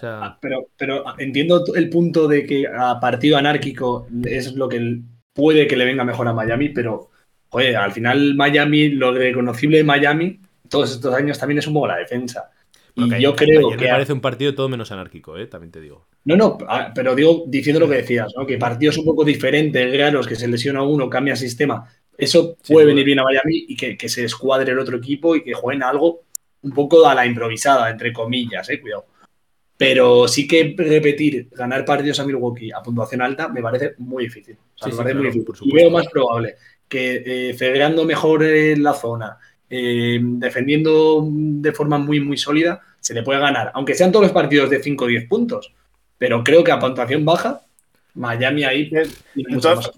Ah, pero, pero entiendo el punto de que a partido anárquico es lo que puede que le venga mejor a Miami, pero al final Miami, lo reconocible de Miami, todos estos años también es un poco la defensa. Y yo creo que. Me parece un partido todo menos anárquico, ¿eh? también te digo. No, no, ah, pero digo, diciendo lo que decías, ¿no? que partidos un poco diferentes, raros, que se lesiona uno, cambia sistema, eso puede venir bien a Miami y que, se escuadre el otro equipo y que jueguen algo un poco a la improvisada, entre comillas, ¿eh? cuidado. Pero sí que repetir, ganar partidos a Milwaukee a puntuación alta me parece muy difícil. O sea, me parece muy difícil. Y veo más probable que eh, mejor en la zona, eh, defendiendo de forma muy, muy sólida, se le puede ganar, aunque sean todos los partidos de 5 o 10 puntos. Pero creo que a puntuación baja, Miami ahí. De, todas,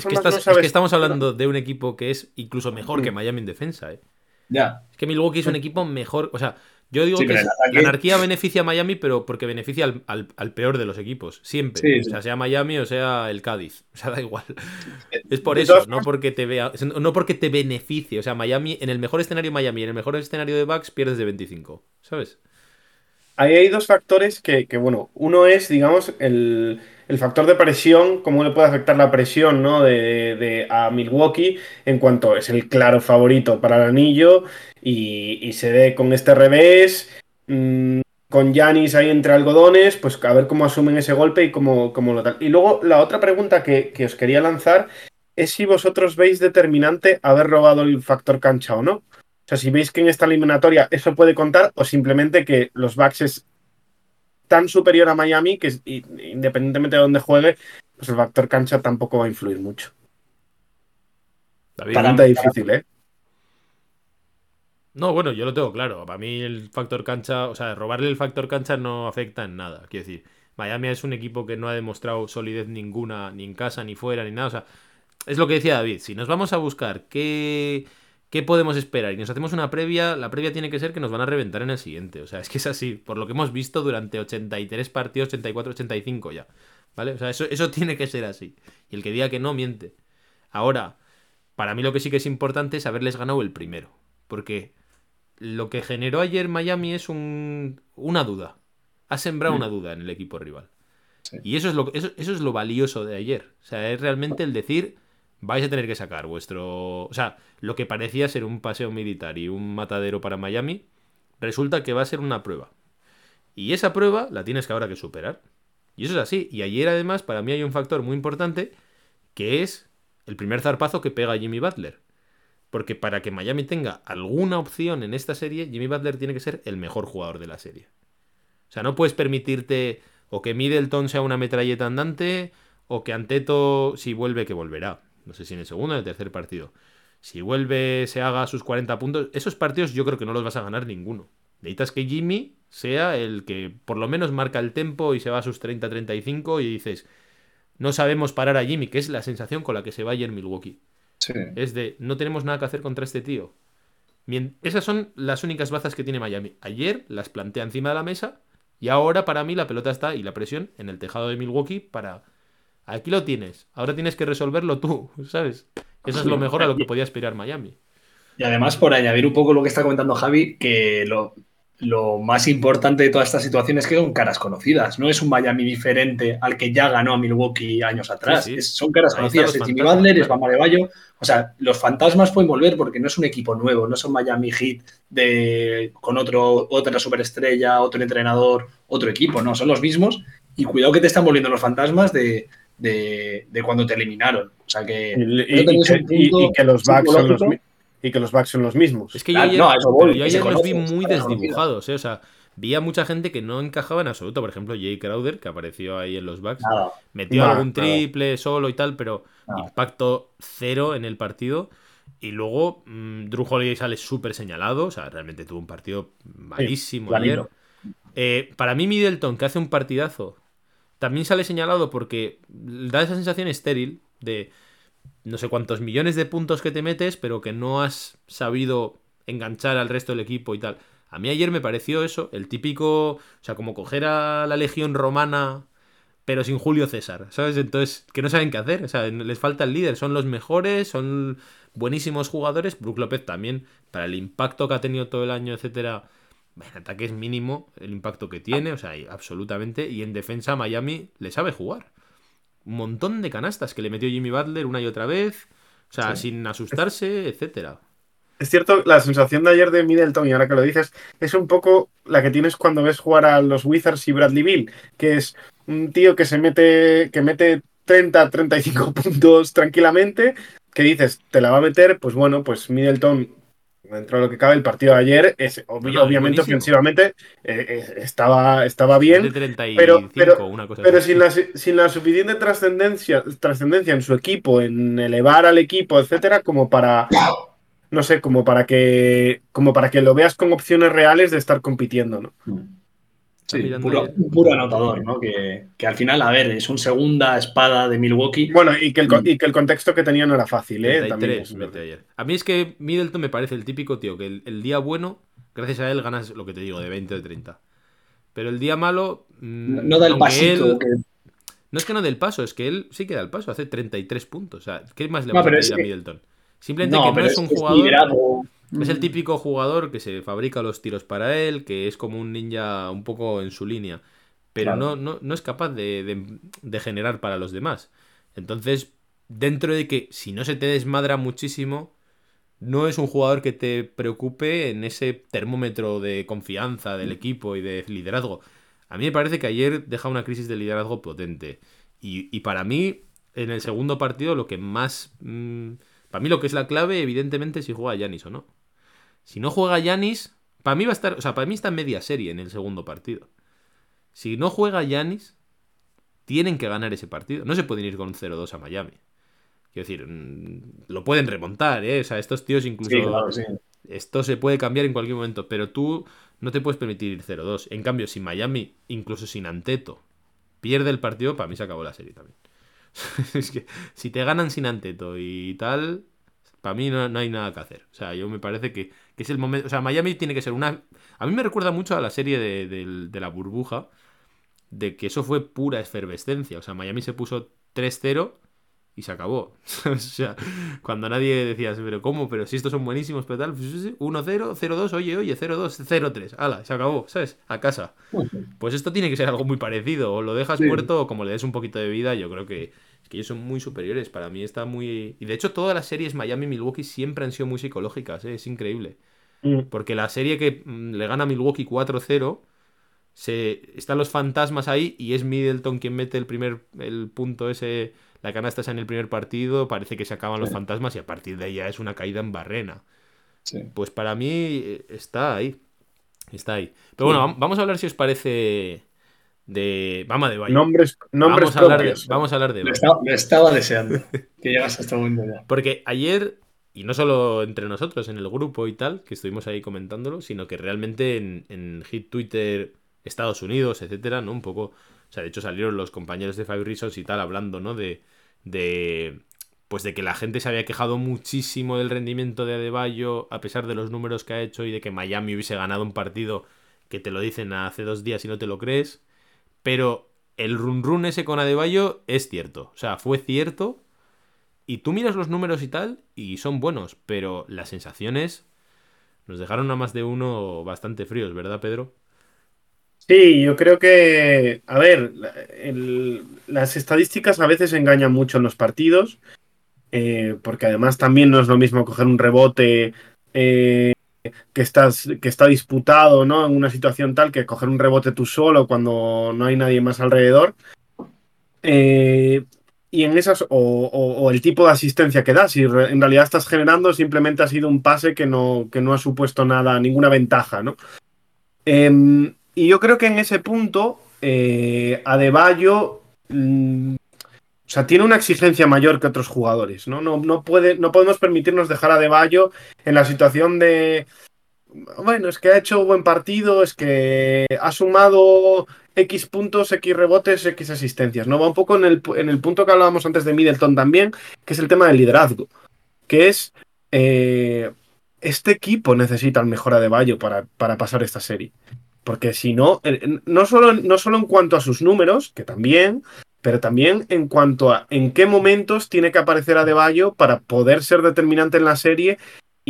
formas, es que, estamos hablando de un equipo que es incluso mejor que Miami en defensa. ¿eh? Ya. Es que Milwaukee es un equipo mejor. O sea, yo digo que la anarquía beneficia a Miami, pero porque beneficia al, peor de los equipos. Siempre. o sea, sea Miami o sea el Cádiz. O sea, da igual. Es por eso, no porque te vea. No porque te beneficie. O sea, Miami, en el mejor escenario Miami, en el mejor escenario de Bucks, pierdes de 25. ¿Sabes? Ahí hay dos factores que, bueno, uno es, digamos, el, factor de presión, cómo le puede afectar la presión ¿no? de, a Milwaukee en cuanto es el claro favorito para el anillo y, se ve con este revés, mm, con Yanis ahí entre algodones, pues a ver cómo asumen ese golpe y cómo, cómo lo tal. Y luego la otra pregunta que, os quería lanzar es si vosotros veis determinante haber robado el factor cancha o no. O sea, si veis que en esta eliminatoria eso puede contar o simplemente que los Bucks tan superior a Miami que independientemente de dónde juegue, pues el factor cancha tampoco va a influir mucho. Pregunta difícil, ¿eh? No, bueno, yo lo tengo claro. Para mí el factor cancha, o sea, robarle el factor cancha no afecta en nada. Quiero decir, Miami es un equipo que no ha demostrado solidez ninguna, ni en casa, ni fuera, ni nada. O sea, es lo que decía David. Si nos vamos a buscar qué, qué podemos esperar y nos hacemos una previa, la previa tiene que ser que nos van a reventar en el siguiente. O sea, es que es así, por lo que hemos visto durante 83 partidos, 84, 85 ya. ¿Vale? O sea, eso, eso tiene que ser así. Y el que diga que no, miente. Ahora, para mí lo que sí que es importante es haberles ganado el primero. Porque lo que generó ayer Miami es un, una duda. Ha sembrado una duda en el equipo rival. Y eso es, lo, eso, eso es lo valioso de ayer. O sea, es realmente el decir, vais a tener que sacar vuestro... O sea, lo que parecía ser un paseo militar y un matadero para Miami, resulta que va a ser una prueba. Y esa prueba la tienes que ahora que superar. Y eso es así. Y ayer además para mí hay un factor muy importante que es el primer zarpazo que pega Jimmy Butler. Porque para que Miami tenga alguna opción en esta serie, Jimmy Butler tiene que ser el mejor jugador de la serie. O sea, no puedes permitirte o que Middleton sea una metralleta andante o que Anteto, si vuelve, que volverá. No sé si en el segundo o en el tercer partido. Si vuelve, se haga sus 40 puntos. Esos partidos yo creo que no los vas a ganar ninguno. Necesitas que Jimmy sea el que por lo menos marca el tempo y se va a sus 30-35 y dices, no sabemos parar a Jimmy, que es la sensación con la que se va ayer Milwaukee. Es de, no tenemos nada que hacer contra este tío. Esas son las únicas bazas que tiene Miami. Ayer las plantea encima de la mesa y ahora para mí la pelota está y la presión en el tejado de Milwaukee para... Aquí lo tienes, ahora tienes que resolverlo tú, ¿sabes? Eso es lo mejor a lo que podía aspirar Miami. Y además, por añadir un poco lo que está comentando Javi, que lo, lo más importante de toda esta situación es que son caras conocidas. No es un Miami diferente al que ya ganó a Milwaukee años atrás. son caras conocidas. Es Jimmy Butler, es Bama de Bayo. O sea, los fantasmas pueden volver porque no es un equipo nuevo, no es un Miami Heat de, con otro, otra superestrella, otro entrenador, otro equipo. No, son los mismos. Y cuidado que te están volviendo los fantasmas de, cuando te eliminaron. O sea que. Y, que los Bucks son los mismos y que los backs son los mismos. Es que yo ayer, los vi muy desdibujados, ¿eh? o sea, vi a mucha gente que no encajaba en absoluto. Por ejemplo, Jay Crowder, que apareció ahí en los backs, metió algún triple solo y tal, pero impacto cero en el partido. Y luego mm, Drew Holiday sale súper señalado, o sea, realmente tuvo un partido malísimo ayer. Eh, para mí Middleton, que hace un partidazo, también sale señalado porque da esa sensación estéril de no sé cuántos millones de puntos que te metes, pero que no has sabido enganchar al resto del equipo y tal. A mí ayer me pareció eso, el típico, o sea, como coger a la legión romana pero sin Julio César, ¿sabes? Entonces, que no saben qué hacer, o sea, les falta el líder, son los mejores, son buenísimos jugadores, Brook López también, para el impacto que ha tenido todo el año, etcétera, en ataque es mínimo el impacto que tiene, o sea, absolutamente, y en defensa Miami le sabe jugar. Un montón de canastas que le metió Jimmy Butler una y otra vez, o sea, sin asustarse, etcétera. Es cierto, la sensación de ayer de Middleton, y ahora que lo dices, es un poco la que tienes cuando ves jugar a los Wizards y Bradley Bill, que es un tío que se mete, que mete 30, 35 puntos tranquilamente, que dices, te la va a meter, pues bueno, pues Middleton, dentro de lo que cabe, el partido de ayer, es, obviamente ofensivamente eh, eh, estaba, estaba bien, pero, pero, sin, la, sin la suficiente trascendencia, trascendencia en su equipo, en elevar al equipo, etcétera, como para no sé, como para que como para que lo veas con opciones reales de estar compitiendo, ¿no? Sí, puro, un puro anotador, ¿no? Que, al final, a ver, es un segunda espada de Milwaukee. Bueno, y que el, mm. y que el contexto que tenía no era fácil, ¿eh? a mí es que Middleton me parece el típico tío que el, día bueno, gracias a él ganas lo que te digo, de 20 o de 30. Pero el día malo. Mm, no, da el pasito. No es que no dé el paso, es que él sí que da el paso, hace 33 puntos. O sea, ¿qué más le va a pedir a Middleton? Simplemente que no es, un jugador. Es el típico jugador que se fabrica los tiros para él, que es como un ninja un poco en su línea, pero no, no, es capaz de, generar para los demás. Entonces, dentro de que si no se te desmadra muchísimo, no es un jugador que te preocupe en ese termómetro de confianza del equipo y de liderazgo. A mí me parece que ayer deja una crisis de liderazgo potente. Y, para mí, en el segundo partido, lo que más... Mm, para mí lo que es la clave, evidentemente, es si juega Yanis o no. Si no juega Yanis, para mí va a estar, o sea, para mí está en media serie en el segundo partido. Si no juega Yanis, tienen que ganar ese partido. No se pueden ir con 0-2 a Miami. Quiero decir, mm, lo pueden remontar, ¿eh? O sea, estos tíos incluso... Esto se puede cambiar en cualquier momento, pero tú no te puedes permitir ir 0-2. En cambio, si Miami, incluso sin Anteto, pierde el partido, para mí se acabó la serie también. es que si te ganan sin Anteto y tal, para mí no, hay nada que hacer. O sea, yo me parece que, es el momento. O sea, Miami tiene que ser una. A mí me recuerda mucho a la serie de, la burbuja, de que eso fue pura efervescencia. O sea, Miami se puso 3-0 y se acabó. o sea, cuando nadie decía, pero ¿cómo? Pero si estos son buenísimos, pero tal, 1-0, pues 0-2, oye, oye, 0-2, 0-3, hala, se acabó, ¿sabes? A casa. Pues esto tiene que ser algo muy parecido, o lo dejas muerto o como le des un poquito de vida, yo creo que, es que ellos son muy superiores, para mí está muy... Y de hecho todas las series Miami-Milwaukee siempre han sido muy psicológicas, ¿eh? es increíble. Mm. Porque la serie que mm, le gana a Milwaukee 4-0 se, están los fantasmas ahí y es Middleton quien mete el primer el punto ese la canasta en el primer partido, parece que se acaban los fantasmas y a partir de ahí ya es una caída en barrena. Pues para mí eh, está ahí. Está ahí. Pero bueno, vamos a hablar si os parece de Vamos de Valle. Nombres, nombres vamos, a hablar de, vamos a hablar de. Me estaba, deseando que llegas a este momento ya. Porque ayer, y no solo entre nosotros en el grupo y tal, que estuvimos ahí comentándolo, sino que realmente en, en Hit Twitter, Estados Unidos, etcétera, ¿no? Un poco o sea, de hecho salieron los compañeros de Five Reasons y tal hablando, ¿no? De, de, pues de que la gente se había quejado muchísimo del rendimiento de Adebayo a pesar de los números que ha hecho y de que Miami hubiese ganado un partido que te lo dicen hace dos días y no te lo crees. Pero el run run ese con Adebayo es cierto. O sea, fue cierto. Y tú miras los números y tal y son buenos, pero las sensaciones nos dejaron a más de uno bastante fríos, ¿verdad, Pedro? Sí, yo creo que, a ver, las estadísticas a veces engañan mucho en los partidos, eh, porque además también no es lo mismo coger un rebote eh, que, estás, que está disputado ¿no? en una situación tal que coger un rebote tú solo cuando no hay nadie más alrededor. Eh, y en esas, o, el tipo de asistencia que das, si en realidad estás generando, simplemente ha sido un pase que no, que no ha supuesto nada, ninguna ventaja, ¿no? Em, y yo creo que en ese punto, eh, Adebayo mm, o sea, tiene una exigencia mayor que otros jugadores, ¿no? No, no, puede, no podemos permitirnos dejar a Adebayo en la situación de. Bueno, es que ha hecho buen partido, es que ha sumado X puntos, X rebotes, X asistencias. ¿no? Va un poco en el, en el punto que hablábamos antes de Middleton también, que es el tema del liderazgo. Que es. eh, este equipo necesita el mejor Adebayo para, para pasar esta serie. Porque si no, eh, no solo, no solo en cuanto a sus números, que también, pero también en cuanto a en qué momentos tiene que aparecer Adebayo para poder ser determinante en la serie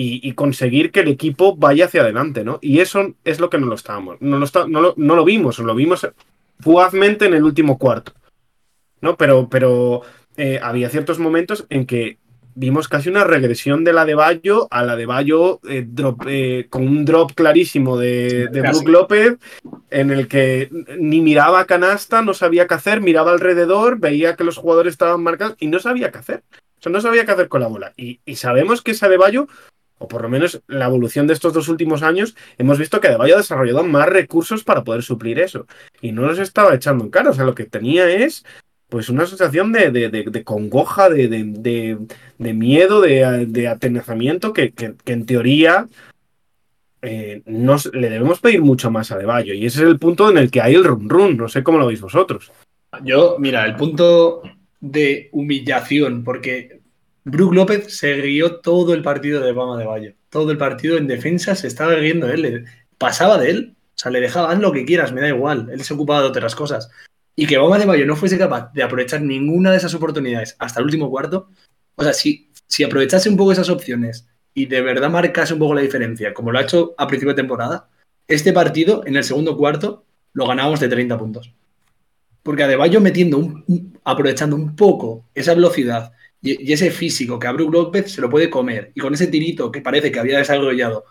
y, conseguir que el equipo vaya hacia adelante, ¿no? Y eso es lo que no lo estábamos, no lo, está- no lo, no lo vimos, lo vimos fugazmente en el último cuarto, ¿no? Pero, pero eh, había ciertos momentos en que vimos casi una regresión de la de Bayo a la de Bayo eh, drop, eh, con un drop clarísimo de, de. Brook López en el que ni miraba a canasta, no sabía qué hacer, miraba alrededor, veía que los jugadores estaban marcados y no sabía qué hacer. O sea, no sabía qué hacer con la bola. Y, y sabemos que esa de Bayo, o por lo menos la evolución de estos dos últimos años, hemos visto que Adebayo ha desarrollado más recursos para poder suplir eso. Y no los estaba echando en cara. O sea, lo que tenía es pues una sensación de, de- de- de congoja, de, de- de- de miedo, de, de atenazamiento que, en teoría eh, nos, le debemos pedir mucho más a Adebayo. Y ese es el punto en el que hay el run run. No sé cómo lo veis vosotros. Yo, mira, el punto de humillación, porque Brook López se guió todo el partido de Bama de Bayo. Todo el partido en defensa se estaba riendo él. Pasaba de él. O sea, le dejaba, haz lo que quieras, me da igual. Él se ocupaba de otras cosas. Y que Bama de Bayo no fuese capaz de aprovechar ninguna de esas oportunidades hasta el último cuarto. O sea, si, si aprovechase un poco esas opciones y de verdad marcase un poco la diferencia, como lo ha hecho a principio de temporada, este partido en el segundo cuarto lo ganábamos de 30 puntos. Porque Adebayo metiendo un, aprovechando un poco esa velocidad y, ese físico que a Brook López se lo puede comer y con ese tirito que parece que había desarrollado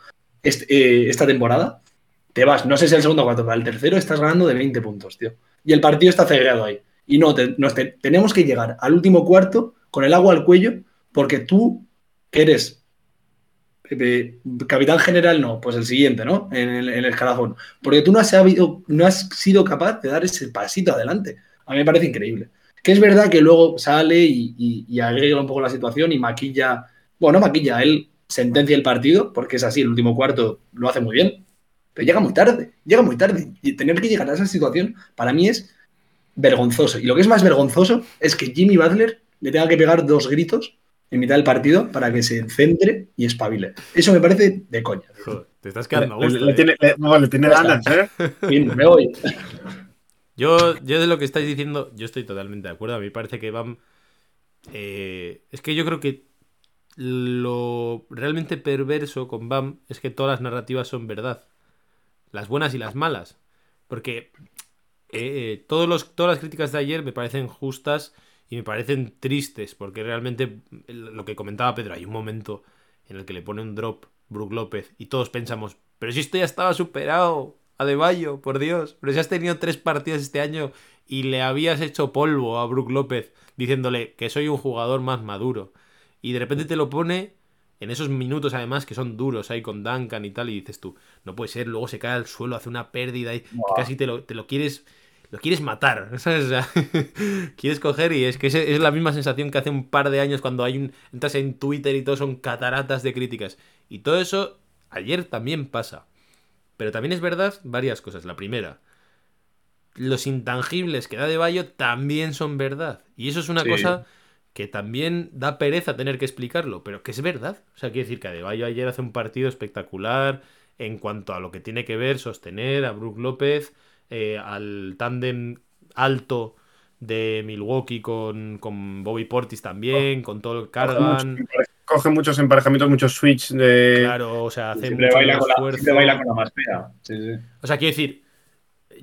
este- eh, esta temporada, te vas, no sé si el segundo cuarto, pero al tercero estás ganando de 20 puntos, tío. Y el partido está cerrado ahí. Y no, tenemos que llegar al último cuarto con el agua al cuello porque tú, eres eh, capitán general, no, pues el siguiente, ¿no? En el, escalafón. Porque tú no has, sido capaz de dar ese pasito adelante. A mí me parece increíble. Que es verdad que luego sale y, agrega un poco la situación y maquilla, bueno, no maquilla, él sentencia el partido, porque es así, el último cuarto lo hace muy bien, pero llega muy tarde, llega muy tarde. Y tener que llegar a esa situación para mí es vergonzoso. Y lo que es más vergonzoso es que Jimmy Butler le tenga que pegar dos gritos en mitad del partido para que se centre y espabile. Eso me parece de coña. Joder, te estás quedando a Le, gusto. le eh. tiene, le- no, le tiene está. ganas, ¿eh? Fin, me voy. Yo, yo de lo que estáis diciendo, yo estoy totalmente de acuerdo. A mí me parece que Bam. eh, es que yo creo que lo realmente perverso con Bam es que todas las narrativas son verdad. Las buenas y las malas. Porque eh, eh, todos los, todas las críticas de ayer me parecen justas y me parecen tristes. Porque realmente, lo que comentaba Pedro, hay un momento en el que le pone un drop Brook López y todos pensamos, pero si esto ya estaba superado, Adebayo, por Dios, pero si has tenido tres partidos este año y le habías hecho polvo a Brook López diciéndole que soy un jugador más maduro y de repente te lo pone en esos minutos además que son duros ahí con Duncan y tal y dices tú, no puede ser, luego se cae al suelo, hace una pérdida y que casi te lo, te lo quieres lo quieres matar, ¿sabes? O sea, quieres coger y es que es, es la misma sensación que hace un par de años cuando hay un entras en Twitter y todo son cataratas de críticas y todo eso ayer también pasa. Pero también es verdad varias cosas. La primera, los intangibles que da de Bayo también son verdad. Y eso es una Sí. cosa que también da pereza tener que explicarlo, pero que es verdad. O sea, quiere decir que Adebayo ayer hace un partido espectacular en cuanto a lo que tiene que ver sostener a Brook López, eh, al tándem alto de Milwaukee con, con Bobby Portis también, con todo el Coge muchos, coge muchos emparejamientos, muchos switch de. Claro, o sea, hace mucho baila, con la, siempre baila con la más fea. Sí, sí. O sea, quiero decir,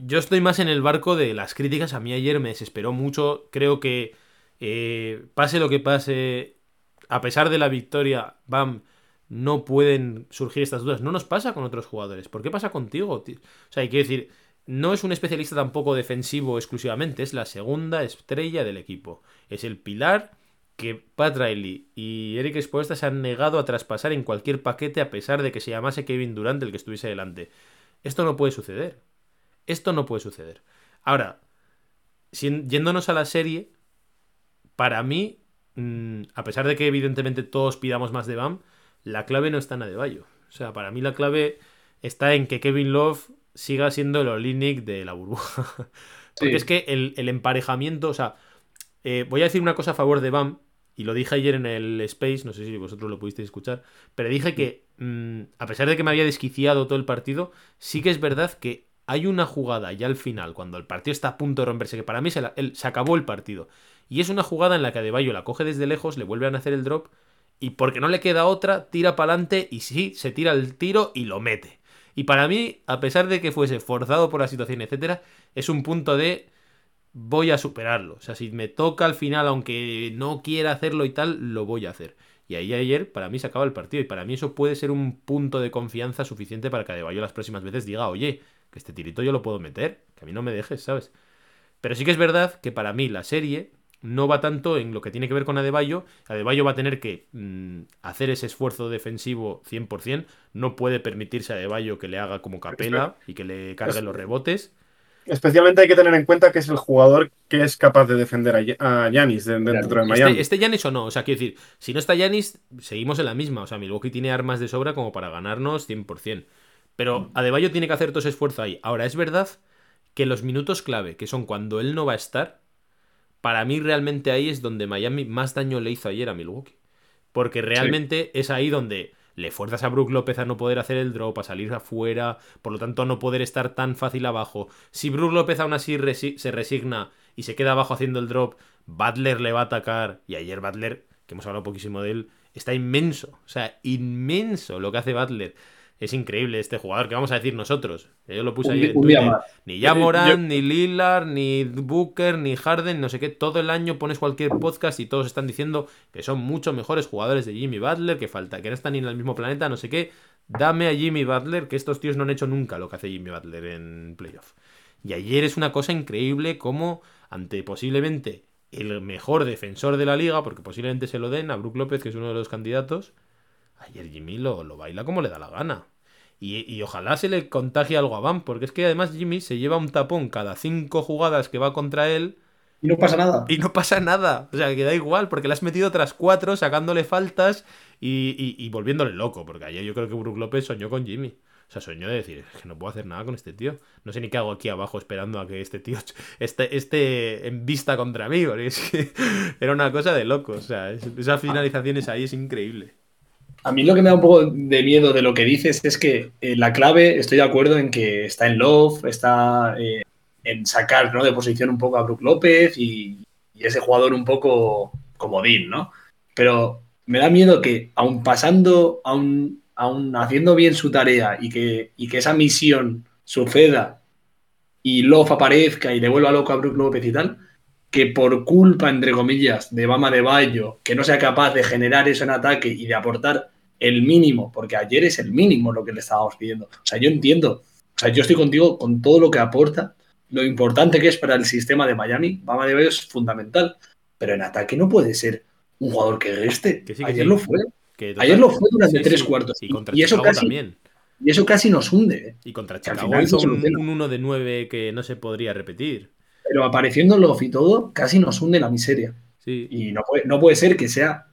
yo estoy más en el barco de las críticas. A mí ayer me desesperó mucho. Creo que eh, pase lo que pase, a pesar de la victoria, Bam, no pueden surgir estas dudas. No nos pasa con otros jugadores. ¿Por qué pasa contigo? O sea, quiero decir, no es un especialista tampoco defensivo exclusivamente. Es la segunda estrella del equipo. Es el pilar que Pat Riley y Eric Spoelstra se han negado a traspasar en cualquier paquete a pesar de que se llamase Kevin Durant el que estuviese delante. Esto no puede suceder. Esto no puede suceder. Ahora, yéndonos a la serie, para mí, mm, a pesar de que evidentemente todos pidamos más de BAM, la clave no está en Adebayo. O sea, para mí la clave está en que Kevin Love siga siendo el Olinic de la burbuja. Porque Sí. es que el, el emparejamiento, o sea, eh, voy a decir una cosa a favor de BAM, y lo dije ayer en el Space, no sé si vosotros lo pudisteis escuchar, pero dije que, mm, a pesar de que me había desquiciado todo el partido, sí que es verdad que hay una jugada ya al final, cuando el partido está a punto de romperse, que para mí se, la- el- se acabó el partido. Y es una jugada en la que Adebayo la coge desde lejos, le vuelven a hacer el drop, y porque no le queda otra, tira para adelante y sí, se tira el tiro y lo mete. Y para mí, a pesar de que fuese forzado por la situación, etcétera, es un punto de voy a superarlo. O sea, si me toca al final, aunque no quiera hacerlo y tal, lo voy a hacer. Y ahí ayer, para mí, se acaba el partido. Y para mí eso puede ser un punto de confianza suficiente para que Adebayo las próximas veces diga, oye, que este tirito yo lo puedo meter, que a mí no me dejes, ¿sabes? Pero sí que es verdad que para mí la serie no va tanto en lo que tiene que ver con Adebayo. Adebayo va a tener que mm, hacer ese esfuerzo defensivo 100%. No puede permitirse a Adebayo que le haga como capela y que le cargue los rebotes. Especialmente hay que tener en cuenta que es el jugador que es capaz de defender a Ya- a Giannis de- dentro de Miami. Este, este Giannis o no, o sea, quiero decir, si no está Giannis, seguimos en la misma. O sea, Milwaukee tiene armas de sobra como para ganarnos 100%. Pero Adebayo tiene que hacer todo ese esfuerzo ahí. Ahora, es verdad que los minutos clave, que son cuando él no va a estar, para mí realmente ahí es donde Miami más daño le hizo ayer a Milwaukee. Porque realmente es ahí donde le fuerzas a Brook López a no poder hacer el drop, a salir afuera, por lo tanto a no poder estar tan fácil abajo. Si Brook López aún así resi- se resigna y se queda abajo haciendo el drop, Butler le va a atacar. Y ayer Butler, que hemos hablado poquísimo de él, está inmenso. O sea, inmenso lo que hace Butler. Es increíble este jugador, que vamos a decir nosotros. Yo lo puse Un, ayer en Twitter. Ni Jamoran, ni Lillard, ni Booker, ni Harden, no sé qué. Todo el año pones cualquier podcast y todos están diciendo que son mucho mejores jugadores de Jimmy Butler, que falta, que no están ni en el mismo planeta, no sé qué. Dame a Jimmy Butler, que estos tíos no han hecho nunca lo que hace Jimmy Butler en playoff. Y ayer es una cosa increíble como ante posiblemente el mejor defensor de la liga, porque posiblemente se lo den a Brook López, que es uno de los candidatos, ayer Jimmy lo, lo baila como le da la gana. Y, y ojalá se le contagie algo a Bam, porque es que además Jimmy se lleva un tapón cada cinco jugadas que va contra él Y no pasa nada. y no pasa nada. O sea, que da igual, porque le has metido otras cuatro, sacándole faltas y, y- y volviéndole loco. Porque ayer yo creo que Brook López soñó con Jimmy. O sea, soñó de decir, es que no puedo hacer nada con este tío. No sé ni qué hago aquí abajo esperando a que este tío esté, esté en vista contra mí. Porque es que era una cosa de locos. O sea, es- esas finalizaciones ahí es increíble. A mí lo que me da un poco de miedo de lo que dices es que eh, la clave, estoy de acuerdo en que está en Love, está eh, en sacar ¿no? de posición un poco a Brook López y, ese jugador un poco comodín, ¿no? Pero me da miedo que, aun pasando, aun, aun haciendo bien su tarea y que, y que esa misión suceda y Love aparezca y le vuelva loco a Brook López y tal, que por culpa, entre comillas, de Bama de Bayo, que no sea capaz de generar eso en ataque y de aportar el mínimo, porque ayer es el mínimo lo que le estábamos pidiendo. O sea, yo entiendo, o sea, yo estoy contigo con todo lo que aporta, lo importante que es para el sistema de Miami, Bama de Bayo es fundamental, pero en ataque no puede ser un jugador que reste. Que sí, que ayer sí. lo fue. Que Ayer lo fue durante Sí, tres cuartos. Y contra Y eso casi- también. Y eso casi nos hunde. ¿eh? Y contra Chicago hizo un, soluciona. un 1 de 9 que no se podría repetir. Pero apareciendo Love y todo, casi nos hunde la miseria. Sí. Y no puede, no puede ser que sea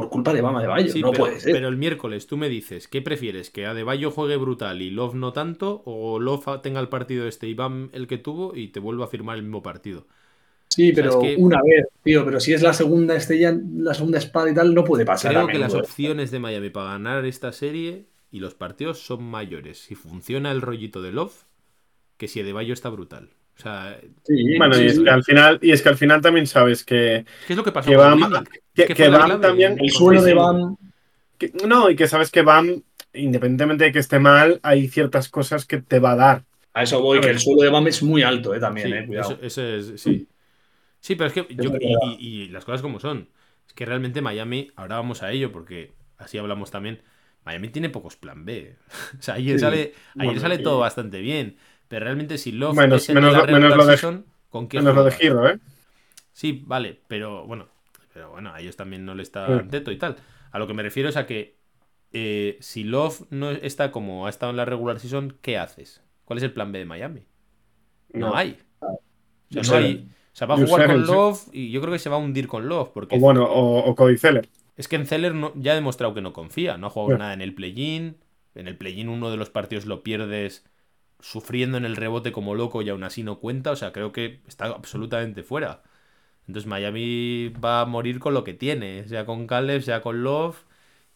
por culpa de Bama de Bayo. Sí, no pero, puede ser. pero el miércoles tú me dices, ¿qué prefieres? ¿Que Adebayo juegue brutal y Love no tanto? ¿O Love tenga el partido este y Bam el que tuvo y te vuelva a firmar el mismo partido? Sí, O sea, pero es que- una vez, tío, pero si es la segunda estrella, la segunda espada y tal, no puede pasar. Creo que las opciones de Miami para ganar esta serie y los partidos son mayores. Si funciona el rollito de Love, que si Adebayo está brutal. O sea, Sí, Bueno, sí, y es que al final, y es que al final también sabes que, ¿qué es lo que pasó Que con Bam- que- Bam también- el suelo de. Bam. que- No, y que sabes que Bam, independientemente de que esté mal, hay ciertas cosas que te va a dar. A eso voy, A que el suelo de Bam es muy alto, eh, también, Sí, eh, cuidado. eso, eso es, sí. Sí, pero es que yo, y, verdad. y- y las cosas como son. Es que realmente Miami, ahora vamos a ello porque así hablamos también. Miami tiene pocos plan B. o sea, ayer Sí. sale, ayer Bueno, sale todo bastante bien. Pero realmente si Love Menos- es en menos la lo- menos regular lo de- season, ¿con qué Menos lo de? Giro, ¿eh? Sí, vale, pero bueno, pero bueno, a ellos también no le está Mm. teto y tal. A lo que me refiero es a que eh, si Love no está como ha estado en la regular season, ¿qué haces? ¿Cuál es el plan B de Miami? No, No. hay. O sea, No hay. O sea, va a jugar con sí. Love y yo creo que se va a hundir con Love. Porque O bueno, o, o Cody Zeller. es que en Zeller no- ya ha demostrado que no confía. No ha jugado Bueno. nada en el play-in. En el play-in uno de los partidos lo pierdes sufriendo en el rebote como loco y aún así no cuenta. O sea, creo que está absolutamente fuera. Entonces Miami va a morir con lo que tiene, sea con Caleb, sea con Love.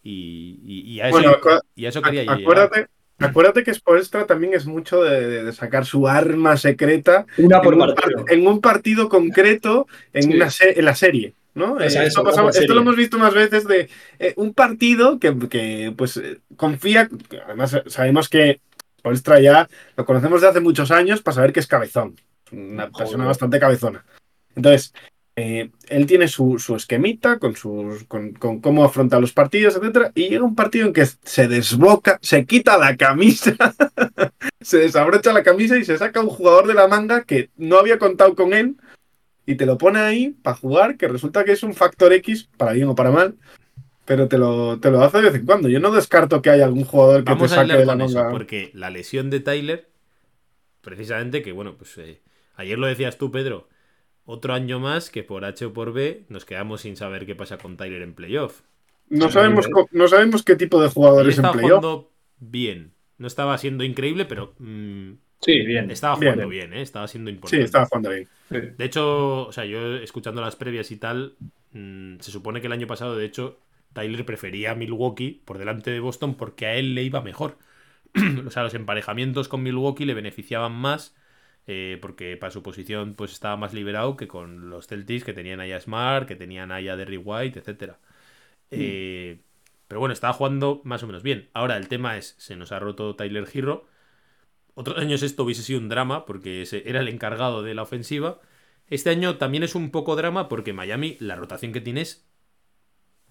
Y, a, eso, quería yo acuérdate, Acuérdate que Spoelstra también es mucho de, sacar su arma secreta en, un partido concreto en, una en la serie. ¿no? Eh, esto, lo hemos visto más veces de eh, un partido que, pues confía, además sabemos que Spoelstra ya lo conocemos de hace muchos años para saber que es cabezón, una persona bastante cabezona. Entonces, eh, él tiene su, esquemita con, sus, con, cómo afronta los partidos, etcétera, y llega un partido en que se desboca, se quita la camisa, se desabrocha la camisa y se saca un jugador de la manga que no había contado con él y te lo pone ahí para jugar, que resulta que es un factor X, para bien o para mal, pero te lo, te lo hace de vez en cuando. Yo no descarto que haya algún jugador que te saque de la manga. porque la lesión de Tyler, precisamente, que bueno, pues eh, ayer lo decías tú, Pedro otro año más que por H o por B nos quedamos sin saber qué pasa con Tyler en playoff. No, sabemos, no sabemos qué tipo de jugadores en playoff. Jugando bien. No estaba siendo increíble, pero. Mm, sí, bien. Estaba jugando bien, ¿eh? Estaba siendo importante. Sí, estaba jugando bien. De hecho, o sea, yo escuchando las previas y tal, mm, se supone que el año pasado, de hecho, Tyler prefería a Milwaukee por delante de Boston porque a él le iba mejor. o sea, los emparejamientos con Milwaukee le beneficiaban más eh, porque para su posición pues estaba más liberado que con los Celtics que tenían ahí a Smart, que tenían ahí a Derry White, etc. Eh, pero bueno, estaba jugando más o menos bien. Ahora el tema es, se nos ha roto Tyler Hero. Otros años esto hubiese sido un drama porque era el encargado de la ofensiva. Este año también es un poco drama porque Miami la rotación que tiene es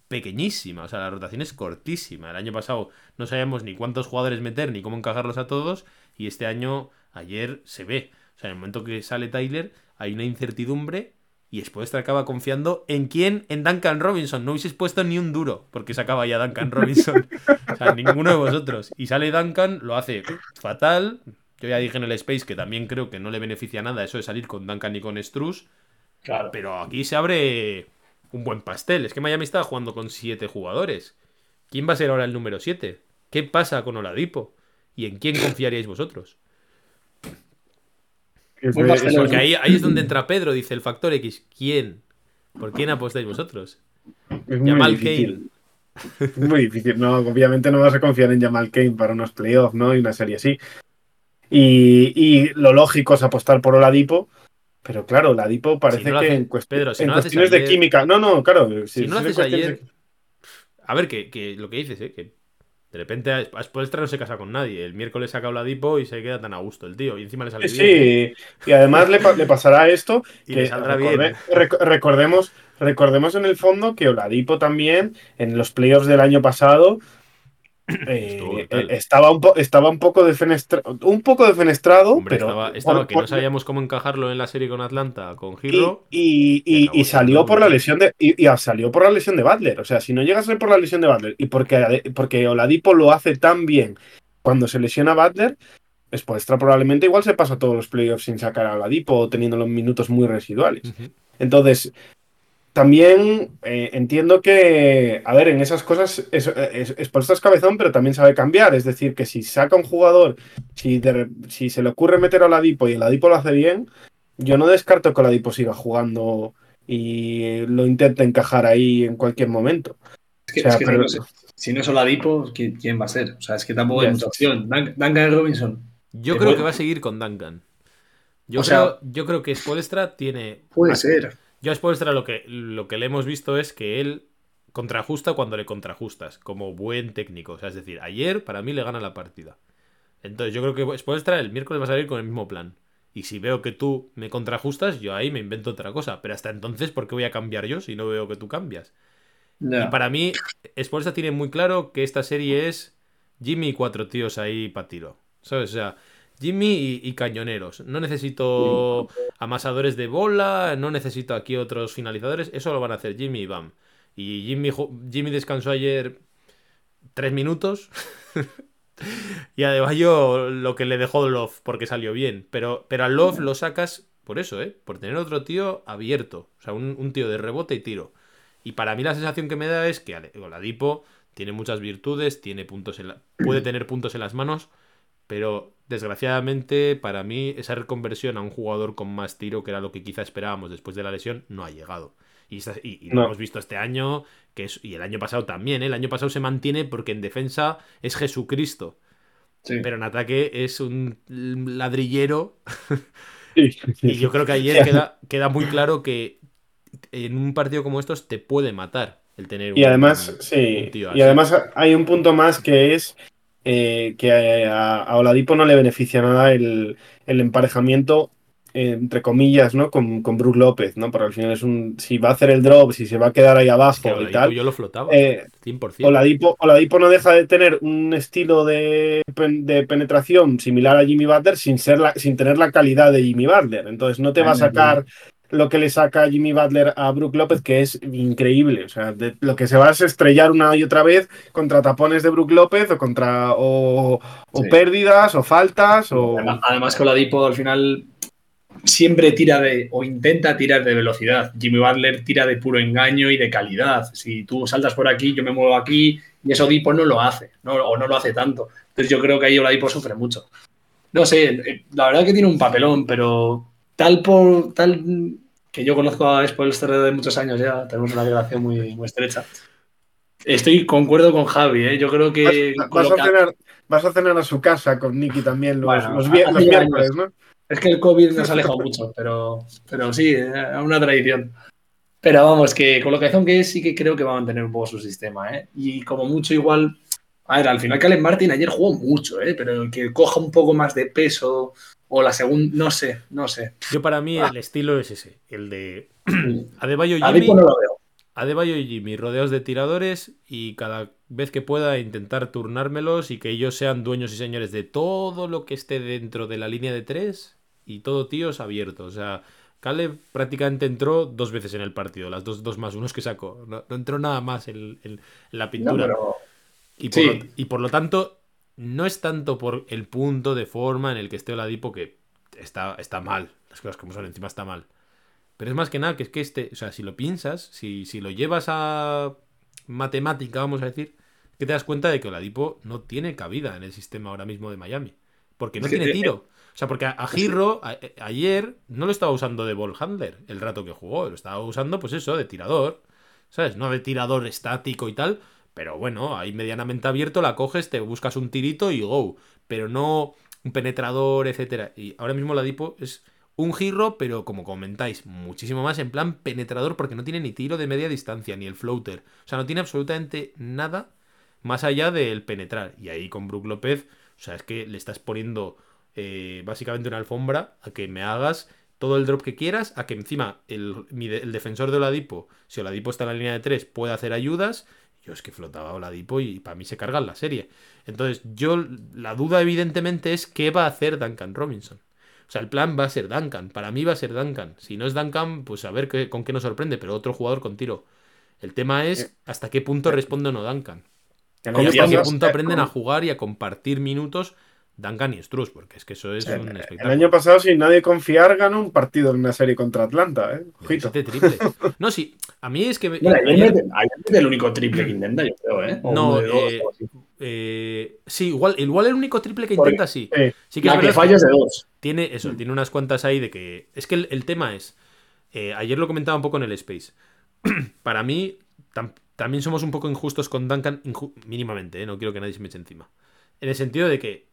pequeñísima, o sea, la rotación es cortísima. El año pasado no sabíamos ni cuántos jugadores meter ni cómo encajarlos a todos y este año, ayer, se ve. O sea, en el momento que sale Tyler, hay una incertidumbre y después te acaba confiando en quién, en Duncan Robinson. No hubieses puesto ni un duro porque se acaba ya Duncan Robinson. o sea, ninguno de vosotros. Y sale Duncan, lo hace fatal. Yo ya dije en el Space que también creo que no le beneficia nada eso de salir con Duncan y con Struz. Claro. Pero aquí se abre un buen pastel. Es que Miami está jugando con siete jugadores. ¿Quién va a ser ahora el número 7? ¿Qué pasa con Oladipo? ¿Y en quién confiaríais vosotros? Porque ahí, es donde entra Pedro, dice el factor X. ¿Quién? ¿Por quién apostáis vosotros? Es Jamal Kane. Es muy difícil. No, obviamente no vas a confiar en Jamal Kane para unos playoffs, ¿no? Y una serie así. Y, lo lógico es apostar por Oladipo. Pero claro, Oladipo parece que en, cuestiones de química. No, no, claro. Si, no haces ayer. A ver, que, lo que dices, ¿eh? Que de repente Spoelstra no se casa con nadie. El miércoles saca la dipo y se queda tan a gusto el tío. Y encima le sale sí, bien. Sí, y además le, pasará esto. y que le saldrá bien. recordemos, recordemos en el fondo que Oladipo también, en los playoffs del año pasado, eh, eh, estaba, un estaba un poco defenestrado, un poco defenestrado, pero estaba, que no sabíamos cómo encajarlo en la serie con Atlanta, con Giro. Y, salió por la lesión de y, salió por la lesión de Butler. O sea, si no llega a ser por la lesión de Butler y porque, porque Oladipo lo hace tan bien cuando se lesiona Butler, después probablemente igual se pasa todos los playoffs sin sacar a Oladipo o teniendo los minutos muy residuales. Entonces, también eh, entiendo que, a ver, en esas cosas es, es, por estas cabezón, pero también sabe cambiar. Es decir, que si saca un jugador, si, si se le ocurre meter a Ladipo y el Ladipo lo hace bien, yo no descarto que Ladipo siga jugando y lo intente encajar ahí en cualquier momento. Es que, si no es Oladipo, ¿quién va a ser? O sea, es que tampoco hay mucha opción. Duncan Robinson. Yo creo que va a seguir con Duncan. Yo, creo, yo creo que Spolstra tiene. Puede ser yo a Spoelstra lo que, lo que le hemos visto es que él contrajusta cuando le contrajustas, como buen técnico. O sea, es decir, ayer para mí le gana la partida. Entonces yo creo que Spoelstra el miércoles va a salir con el mismo plan. Y si veo que tú me contrajustas, yo ahí me invento otra cosa. Pero hasta entonces, ¿por qué voy a cambiar yo si no veo que tú cambias? Y para mí, Spoelstra tiene muy claro que esta serie es Jimmy y cuatro tíos ahí para tiro. ¿Sabes? O sea, Jimmy y, cañoneros. No necesito amasadores de bola, no necesito aquí otros finalizadores. Eso lo van a hacer Jimmy y Bam. Y Jimmy, Jimmy descansó ayer tres minutos. y a Deballo lo que le dejó Love porque salió bien. Pero, pero a Love lo sacas por eso, ¿eh? Por tener otro tío abierto. O sea, un, tío de rebote y tiro. Y para mí la sensación que me da es que Oladipo tiene muchas virtudes, tiene puntos en puede tener puntos en las manos Pero desgraciadamente, para mí, esa reconversión a un jugador con más tiro, que era lo que quizá esperábamos después de la lesión, no ha llegado. Y, y lo No. hemos visto este año, que es, y el año pasado también, ¿eh? el año pasado se mantiene porque en defensa es Jesucristo, Sí. pero en ataque es un ladrillero. Sí. Y yo creo que ayer Sí. queda, queda muy claro que en un partido como estos te puede matar el tener Y un- además, un sí. tío Y además hay un punto más que es eh, que a, a Oladipo no le beneficia nada el, el emparejamiento, eh, entre comillas, ¿no? Con, con Brook López, ¿no? Porque al final es un. Si va a hacer el drop, si se va a quedar ahí Es abajo que y tal. yo lo flotaba, eh, 100%. Oladipo, Oladipo no deja de tener un estilo de, de penetración similar a Jimmy Butler sin, ser la- sin tener la calidad de Jimmy Butler. Entonces no te va a sacar lo que le saca Jimmy Butler a Brook López, que es increíble. O sea, de- lo que se va es estrellar una y otra vez contra tapones de Brook López o contra o, o Sí. pérdidas o faltas o... Además, además que Oladipo al final siempre tira de, o intenta tirar de velocidad. Jimmy Butler tira de puro engaño y de calidad. Si tú saltas por aquí, yo me muevo aquí, y eso Oladipo no lo hace, no, o no lo hace tanto. Entonces yo creo que ahí Oladipo sufre mucho. No sé, eh, la verdad que tiene un papelón, pero tal por tal que yo conozco a Spoelstra de muchos años ya, tenemos una relación muy, muy estrecha. Estoy concuerdo con Javi, ¿eh? yo creo que Vas, vas a cenar, vas a cenar a su casa con Nicky también los, Bueno, los, los ya miércoles. ¿no? Es que el COVID nos ha alejado mucho, pero, pero sí, es una tradición. Pero vamos, que con lo que Zon que es, sí que creo que va a mantener un poco su sistema, ¿eh? Y como mucho igual. A ver, al final Calen Martin ayer jugó mucho, ¿eh? Pero que coja un poco más de peso o la segunda. No sé, no sé. Yo para mí el estilo es ese, el de Adebayo y Jimmy, Dipo no lo veo. Adebayo y Jimmy rodeados de tiradores y cada vez que pueda intentar turnármelos y que ellos sean dueños y señores de todo lo que esté dentro de la línea de tres y todo tíos abiertos. O sea, Caleb prácticamente entró dos veces en el partido, las dos, dos más unos que sacó. No, no entró nada más en, en- en la No, pintura. pero Y por, Sí. lo, y por lo tanto, no es tanto por el punto de forma en el que esté Oladipo que está, está mal. Las cosas como son, encima está mal. Pero es más que nada que es que este, o sea, si lo piensas, si, si lo llevas a matemática, vamos a decir, que te das cuenta de que Oladipo no tiene cabida en el sistema ahora mismo de Miami. Porque no Es tiene eh, tiro. O sea, porque a, Girro a- eh, ayer no lo estaba usando de ball handler el rato que jugó. Lo estaba usando, pues eso, de tirador. ¿Sabes? No de tirador estático y tal. Pero bueno, ahí medianamente abierto la coges, te buscas un tirito y go. Pero no un penetrador, etcétera. Y ahora mismo la Dipo es un giro, pero como comentáis, muchísimo más en plan penetrador, porque no tiene ni tiro de media distancia, ni el floater. O sea, no tiene absolutamente nada más allá del penetrar. Y ahí con Brook López, o sea, es que le estás poniendo eh, básicamente una alfombra a que me hagas todo el drop que quieras, a que encima el, de- el defensor de Oladipo, si Oladipo está en la línea de 3, puede hacer ayudas. Yo es que flotaba Oladipo y para mí se carga en la serie. Entonces, yo, la duda evidentemente es qué va a hacer Duncan Robinson. O sea, el plan va a ser Duncan. Para mí va a ser Duncan. Si no es Duncan, pues a ver qué- con qué nos sorprende, pero otro jugador con tiro. El tema es hasta qué punto responde o no Duncan. Y hasta qué punto aprenden eh, a jugar y a compartir minutos Duncan y Struz, porque es que eso es un El espectáculo. año pasado, sin nadie confiar, ganó un partido en una serie contra Atlanta, ¿eh? Ojito. 17 triple. No, sí, a mí es que... Bueno, ayer ayer- mete el único triple que intenta, yo creo, ¿eh? O No, dos, eh, eh, sí, igual, igual el único triple que Porque- intenta, sí. Sí. Sí que es La que verdad falla es de dos. Tiene eso, tiene unas cuantas ahí de que. Es que el, el tema es. eh, ayer lo comentaba un poco en el Space. Para mí, tam- también somos un poco injustos con Duncan, inju- mínimamente, eh, no quiero que nadie se me eche encima. En el sentido de que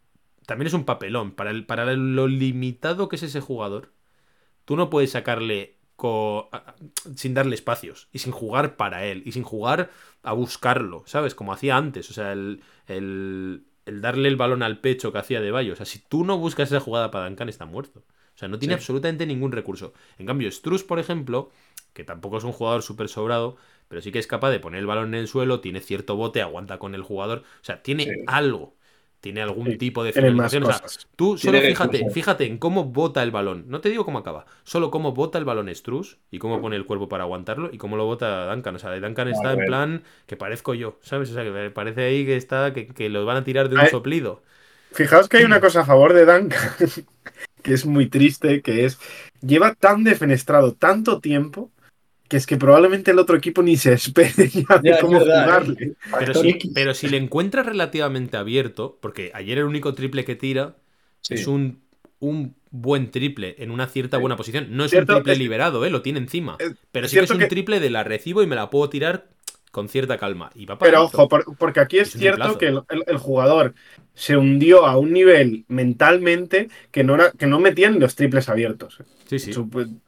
también es un papelón. Para, el, para lo limitado que es ese jugador, tú no puedes sacarle co- sin darle espacios y sin jugar para él y sin jugar a buscarlo, ¿sabes? Como hacía antes. O sea, el, el, el darle el balón al pecho que hacía de Bayo. O sea, si tú no buscas esa jugada para Duncan, está muerto. O sea, no tiene Sí. absolutamente ningún recurso. En cambio, Struz, por ejemplo, que tampoco es un jugador súper sobrado, pero sí que es capaz de poner el balón en el suelo, tiene cierto bote, aguanta con el jugador. O sea, tiene Sí. algo. Tiene algún Sí, tipo de finalización. O sea. Tú Tiene solo fíjate, recursos. fíjate en cómo bota el balón. No te digo cómo acaba, solo cómo bota el balón Struz y cómo pone el cuerpo para aguantarlo y cómo lo bota Duncan. O sea, Duncan está en plan que parezco yo, ¿sabes? O sea, que me parece ahí que está, que, que lo van a tirar de un Ay. soplido. Fijaos que hay una cosa a favor de Duncan, que es muy triste, que es, lleva tan defenestrado tanto tiempo que es que probablemente el otro equipo ni se espere ya de Ya, cómo verdad, jugarle. Pero si, pero si le encuentras relativamente abierto, porque ayer el único triple que tira Sí. es un, un buen triple en una cierta buena posición. No es Cierto, un triple es- liberado, ¿eh? lo tiene encima. es Pero sí que es un que- triple de la recibo y me la puedo tirar con cierta calma. Y va para Pero ojo, por- porque aquí es cierto que el, el- el jugador se hundió a un nivel mentalmente que no, era, que no metía ni los triples abiertos. Sí, sí.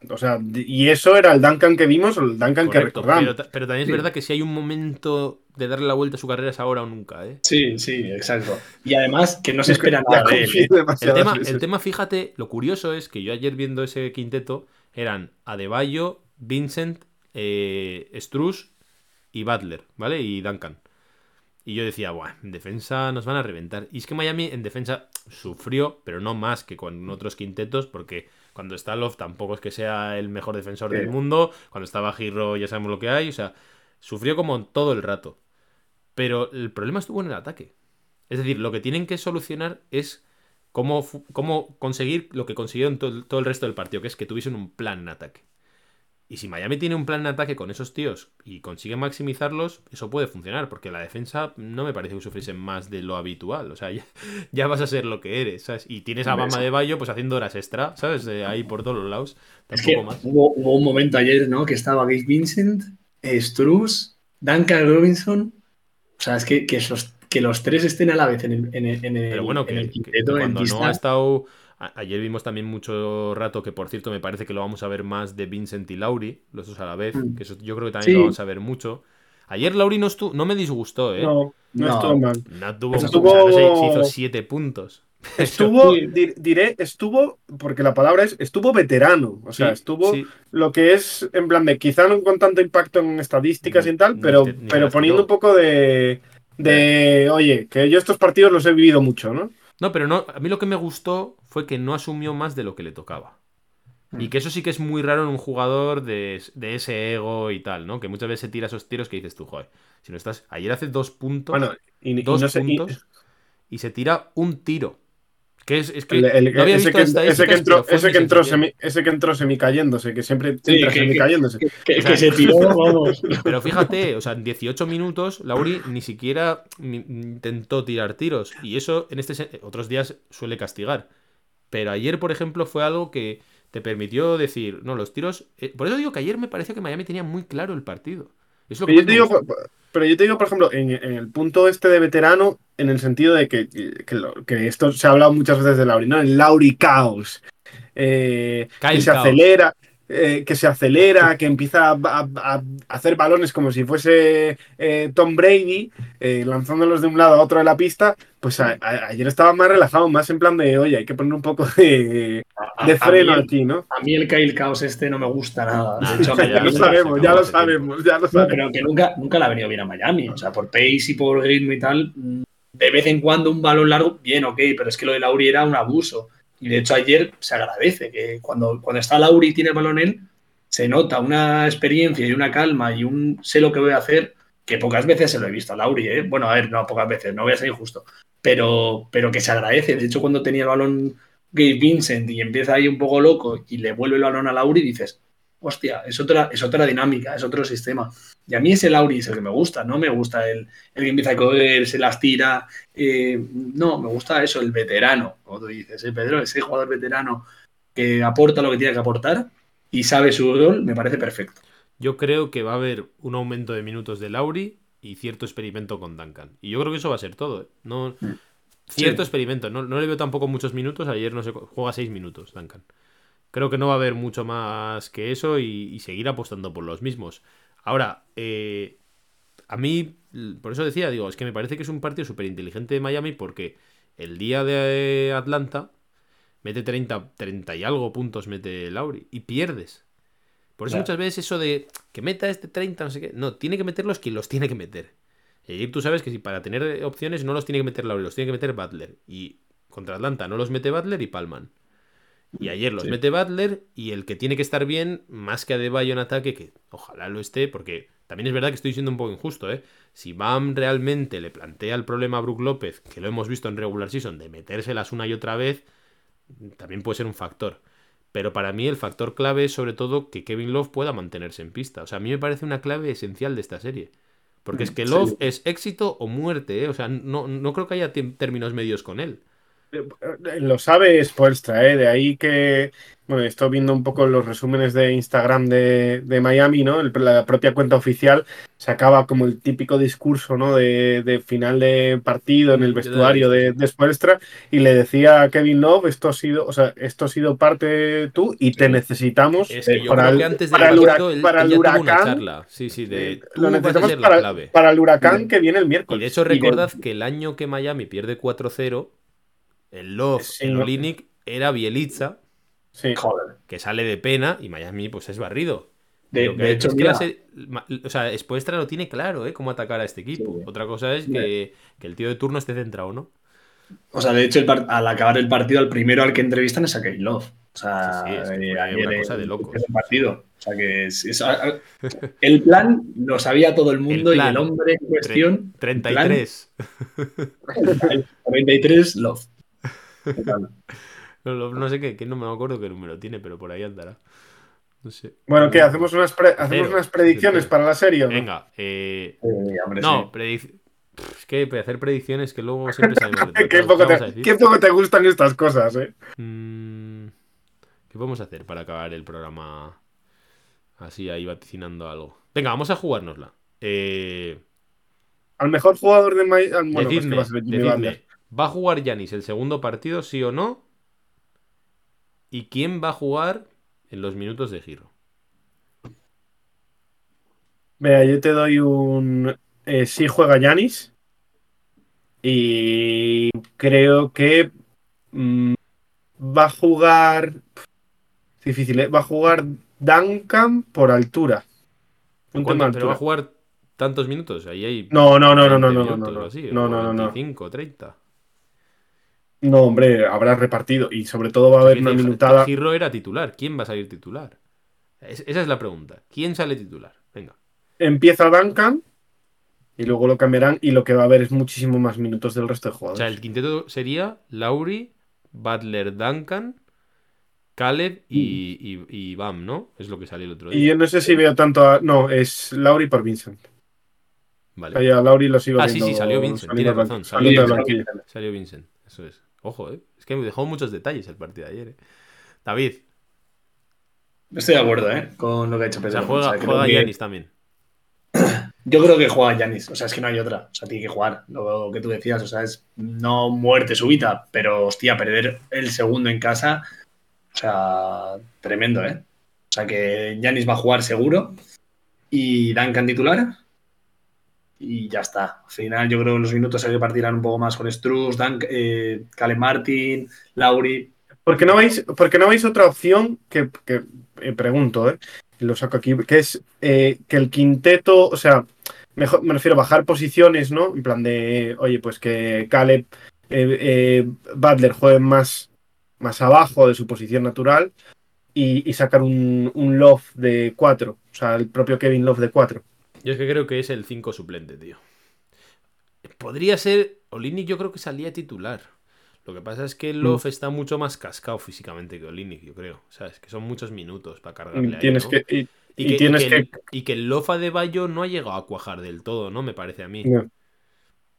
O sea, y eso era el Duncan que vimos o el Duncan que Correcto, recordamos. pero, ta- pero también es Sí. verdad que si hay un momento de darle la vuelta a su carrera es ahora o nunca, ¿eh? Sí, sí, exacto. Y además que no se espera nada de él. confío ¿eh? El tema, el tema, fíjate, lo curioso es que yo ayer viendo ese quinteto eran Adebayo, Vincent, eh, Struz y Butler, ¿vale? Y Duncan. Y yo decía, Buah, en defensa nos van a reventar. Y es que Miami en defensa sufrió, pero no más que con otros quintetos, porque cuando está Love tampoco es que sea el mejor defensor Sí. del mundo. Cuando estaba Giro ya sabemos lo que hay. O sea, sufrió como todo el rato. Pero el problema estuvo en el ataque. Es decir, lo que tienen que solucionar es cómo, cómo conseguir lo que consiguieron to- todo el resto del partido, que es que tuviesen un plan en ataque. Y si Miami tiene un plan en ataque con esos tíos y consigue maximizarlos, eso puede funcionar, porque la defensa no me parece que sufriesen más de lo habitual. O sea, ya, ya vas a ser lo que eres, ¿sabes? Y tienes a Bama de Bayo pues haciendo horas extra, ¿sabes? De ahí por todos los lados. Es que más. hubo, hubo un momento ayer, ¿no? Que estaba Gabe Vincent, Struz, Duncan Robinson. O sea, es que, que, esos- que los tres estén a la vez en el, en el, en el- Pero bueno, en que, el que- que quinteto, en cuando no ha estado. A- Ayer vimos también mucho rato que, por cierto, me parece que lo vamos a ver más de Vincent y Lauri, los dos a la vez. Mm. Que eso yo creo que también Sí. lo vamos a ver mucho. Ayer Lauri no, estu- no me disgustó, ¿eh? No, no, No. estuvo mal. No tuvo. Estuvo- o sea, no sé, se hizo siete puntos. Estuvo, diré, estuvo, porque la palabra es, estuvo veterano. O sea, Sí, estuvo sí. lo que es, en plan de, quizá no con tanto impacto en estadísticas y tal, pero, te- ni pero las poniendo un poco de, de, oye, que yo estos partidos los he vivido mucho, ¿no? No, pero no. A mí lo que me gustó fue que no asumió más de lo que le tocaba. Mm. Y que eso sí que es muy raro en un jugador de, de ese ego y tal, ¿no? Que muchas veces se tira esos tiros que dices tú, joder. Si no estás. Ayer hace dos puntos. Bueno, y, y dos y- puntos y se tira un tiro. Que es, es que el- el- no había ese, visto que, estadísticas, ese que entró, ese mi que entró semi, ese que entró semicayéndose, que siempre Sí, entra que- semicayéndose. Que, O sea, que se tiró, vamos. Pero fíjate, o sea, en 18 minutos, Lauri ni siquiera intentó tirar tiros. Y eso en este otros días suele castigar. Pero ayer, por ejemplo, fue algo que te permitió decir, no, los tiros. eh, por eso digo que ayer me pareció que Miami tenía muy claro el partido. Es lo que Pero yo, te digo, pero yo te digo, por ejemplo, en, en el punto este de veterano, en el sentido de que, que, lo- que esto se ha hablado muchas veces de Lauri, ¿no? El Lauri Caos. eh, Kyle que se Caos. acelera, eh, que se acelera, que empieza a, a- a hacer balones como si fuese eh, Tom Brady, eh, lanzándolos de un lado a otro de la pista. Pues a- a- ayer estaba más relajado, más en plan de, oye, hay que poner un poco de, de freno mí- aquí, ¿no? A mí el Kyle Caos este no me gusta nada. De hecho, ya lo sabemos, ya lo sabemos, ya lo sabemos. pero que nunca, nunca le ha venido bien a Miami. O sea, por pace y por ritmo y tal, de vez en cuando un balón largo, bien, ok, pero es que lo de Lauri era un abuso. Y de hecho ayer se agradece que cuando, cuando está Lauri y tiene el balón él, se nota una experiencia y una calma y un sé lo que voy a hacer, que pocas veces se lo he visto a Lauri, ¿eh? Bueno, a ver, no, pocas veces, no voy a ser injusto, pero, pero que se agradece. De hecho, cuando tenía el balón Gabe Vincent y empieza ahí un poco loco y le vuelve el balón a Lauri, dices, hostia, es otra, es otra dinámica, es otro sistema. Y a mí ese Lauri es el que me gusta, no me gusta el, el que empieza a correr, se las tira. eh, no, me gusta eso, el veterano, como tú dices, ¿eh, Pedro? Ese jugador veterano que aporta lo que tiene que aportar y sabe su rol, me parece perfecto. Yo creo que va a haber un aumento de minutos de Lauri y cierto experimento con Duncan. Y yo creo que eso va a ser todo. ¿eh? No, cierto Sí. experimento. No, no le veo tampoco muchos minutos. Ayer no sé, cu- juega seis minutos Duncan. Creo que no va a haber mucho más que eso y, y seguir apostando por los mismos. Ahora, eh, a mí, por eso decía, digo, es que me parece que es un partido súper inteligente de Miami porque el día de Atlanta mete 30, 30 y algo puntos, mete Lauri y pierdes. Por eso Claro. muchas veces eso de que meta este 30, no sé qué. No, tiene que meterlos quien los tiene que meter. Y tú sabes que si para tener opciones no los tiene que meter Lauri, los tiene que meter Butler. Y contra Atlanta no los mete Butler y Palman. Y ayer los Sí. mete Butler y el que tiene que estar bien, más que Adebayo en ataque, que ojalá lo esté, porque también es verdad que estoy siendo un poco injusto, ¿eh? Si Bam realmente le plantea el problema a Brook López, que lo hemos visto en regular season, de metérselas una y otra vez, también puede ser un factor. Pero para mí el factor clave es sobre todo que Kevin Love pueda mantenerse en pista. O sea, a mí me parece una clave esencial de esta serie. Porque es que Sí. Love es éxito o muerte, ¿eh? O sea, no, no creo que haya términos medios con él. Eh, Lo sabe Spoelstra, ¿eh? De ahí que, bueno, estoy viendo un poco los resúmenes de Instagram de, de Miami, ¿no? El- la propia cuenta oficial sacaba como el típico discurso, ¿no? De, de final de partido en el vestuario de, de Spoelstra y le decía a Kevin Love, esto ha sido, o sea, esto ha sido parte tú y te necesitamos Es que yo para el, antes para él, para huracán. Sí, sí, de eh, lo necesitamos para, el huracán que viene el Y miércoles. de hecho, Y de- recordad que el año que Miami pierde 4-0, el Love Sí, en no. Olinic era Bielitsa, sí. Joder. que sale de pena, y Miami pues es barrido. De, hecho, es que se- o sea, Spoelstra lo tiene claro, ¿eh? Cómo atacar a este equipo. Sí. Otra cosa es que, que el tío de turno esté centrado, ¿no? o sea, de hecho, el al acabar el partido, al primero al que entrevistan es a Kevin Love. O sea, Sí, sí, es que eh, una cosa de locos. el partido. O sea, que es, es- el plan lo sabía todo el mundo El y plan. el hombre en cuestión. 33. el 43, Love. No, sé qué, qué, no me acuerdo qué número tiene, pero por ahí andará. No sé. Bueno, ¿qué? ¿Hacemos unas, pre- hacemos Cero. unas predicciones Cero. para la serie? o no? Venga, eh, Eh, hombre, no, sí. predic- Pff, Es que hacer predicciones que luego siempre sabemos. de Qué poco, ¿Qué vamos a te, qué poco te gustan estas cosas, ¿eh? Mm, ¿Qué podemos hacer para acabar el programa así ahí vaticinando algo? Venga, vamos a jugárnosla. Eh, Al mejor jugador de Miami. Bueno, pues que decidme, va a ser Jimmy decidme, Butler. ¿Va a jugar Yanis el segundo partido, sí o no? ¿Y quién va a jugar en los minutos de giro? Vea, yo te doy un. eh, sí juega Yanis. Y creo que mm, va a jugar. Es difícil, ¿eh? Va a jugar Duncan por altura. Un ¿Cuánto- tema de ¿Pero va a jugar tantos minutos? Ahí hay No, no, no, no, no, 20 no, no, no, no, no, no, no. 25, 30. No, hombre, habrá repartido. Y sobre todo va a haber una minutada. Giro era titular. ¿Quién va a salir titular? Es- esa es la pregunta. ¿Quién sale titular? Venga. Empieza Duncan. Y luego lo cambiarán. Y lo que va a haber es muchísimo más minutos del resto de O jugadores. sea, el quinteto sería Lauri, Butler, Duncan, Caleb y, y, y Bam, ¿no? Es lo que salió el otro Y día. yo no sé si veo tanto a. No, es Lauri por Vincent. Vale. Ahí a Lauri lo sigo Ah, sí, viendo sí, salió Vincent, del razón, salió banquillo. Salió Vincent. Eso es. Ojo, ¿eh? Es que me dejó muchos detalles el partido de ayer, ¿eh? David, Estoy de acuerdo, ¿eh? Con lo que ha hecho o Pedro. sea, juega, O sea, que- Giannis también. Yo creo que juega Yanis, o sea, es que no hay otra, o sea, tiene que jugar, lo que tú decías, o sea, es no muerte súbita, pero hostia, perder el segundo en casa, o sea, tremendo, ¿eh? O sea, que Yanis va a jugar seguro y Duncan titular y ya está. Al final yo creo que los minutos se repartirán un poco más con Struz, Dunk, eh, Martin, Lauri. ¿Por qué no veis, por qué no veis otra opción que, que, eh, pregunto, eh? lo saco aquí, que es eh, que el quinteto, o sea, mejor, me refiero a bajar posiciones, ¿no? En plan de, oye, pues que Caleb, eh, Butler jueguen más, más abajo de su posición natural y, sacar un, un Love de 4, o sea, el propio Kevin Love de 4. Yo es que creo que es el 5 suplente, tío. Podría ser. Olinic, yo creo que salía titular. Lo que pasa es que Love está mucho más cascado físicamente que Olinic, yo creo. ¿Sabes? Que son muchos minutos para cargarle a él, Tienes ¿no? que, y, Y y que, y tienes que que... el- y que el Lofa de Bayo no ha llegado a cuajar del todo, ¿no? Me parece a mí. no.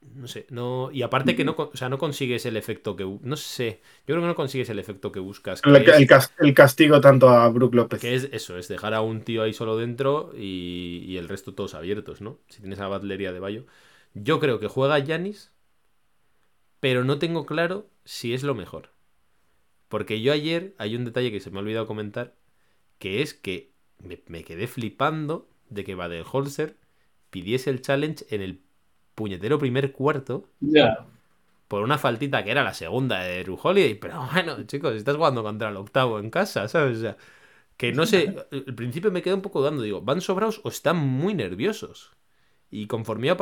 No sé, no. Y aparte que no, o sea, no consigues el efecto que. No sé. Yo creo que no consigues el efecto que buscas. Que, El, es, castigo tanto a Brook López. que es eso, es dejar a un tío ahí solo dentro y, y el resto todos abiertos, ¿no? Si tienes a Batlería de Bayo. Yo creo que juega Yanis, pero no tengo claro si es lo mejor. Porque yo ayer hay un detalle que se me ha olvidado comentar, que es que me, me quedé flipando de que Baden-Holzer pidiese el challenge en el puñetero primer cuarto Ya. por una faltita que era la segunda de Drew Holiday. Pero bueno, chicos, estás jugando contra el octavo en casa, ¿sabes? O sea, que no sé, al principio me quedé un poco dando, digo, ¿van sobrados o están muy nerviosos? Y conforme iba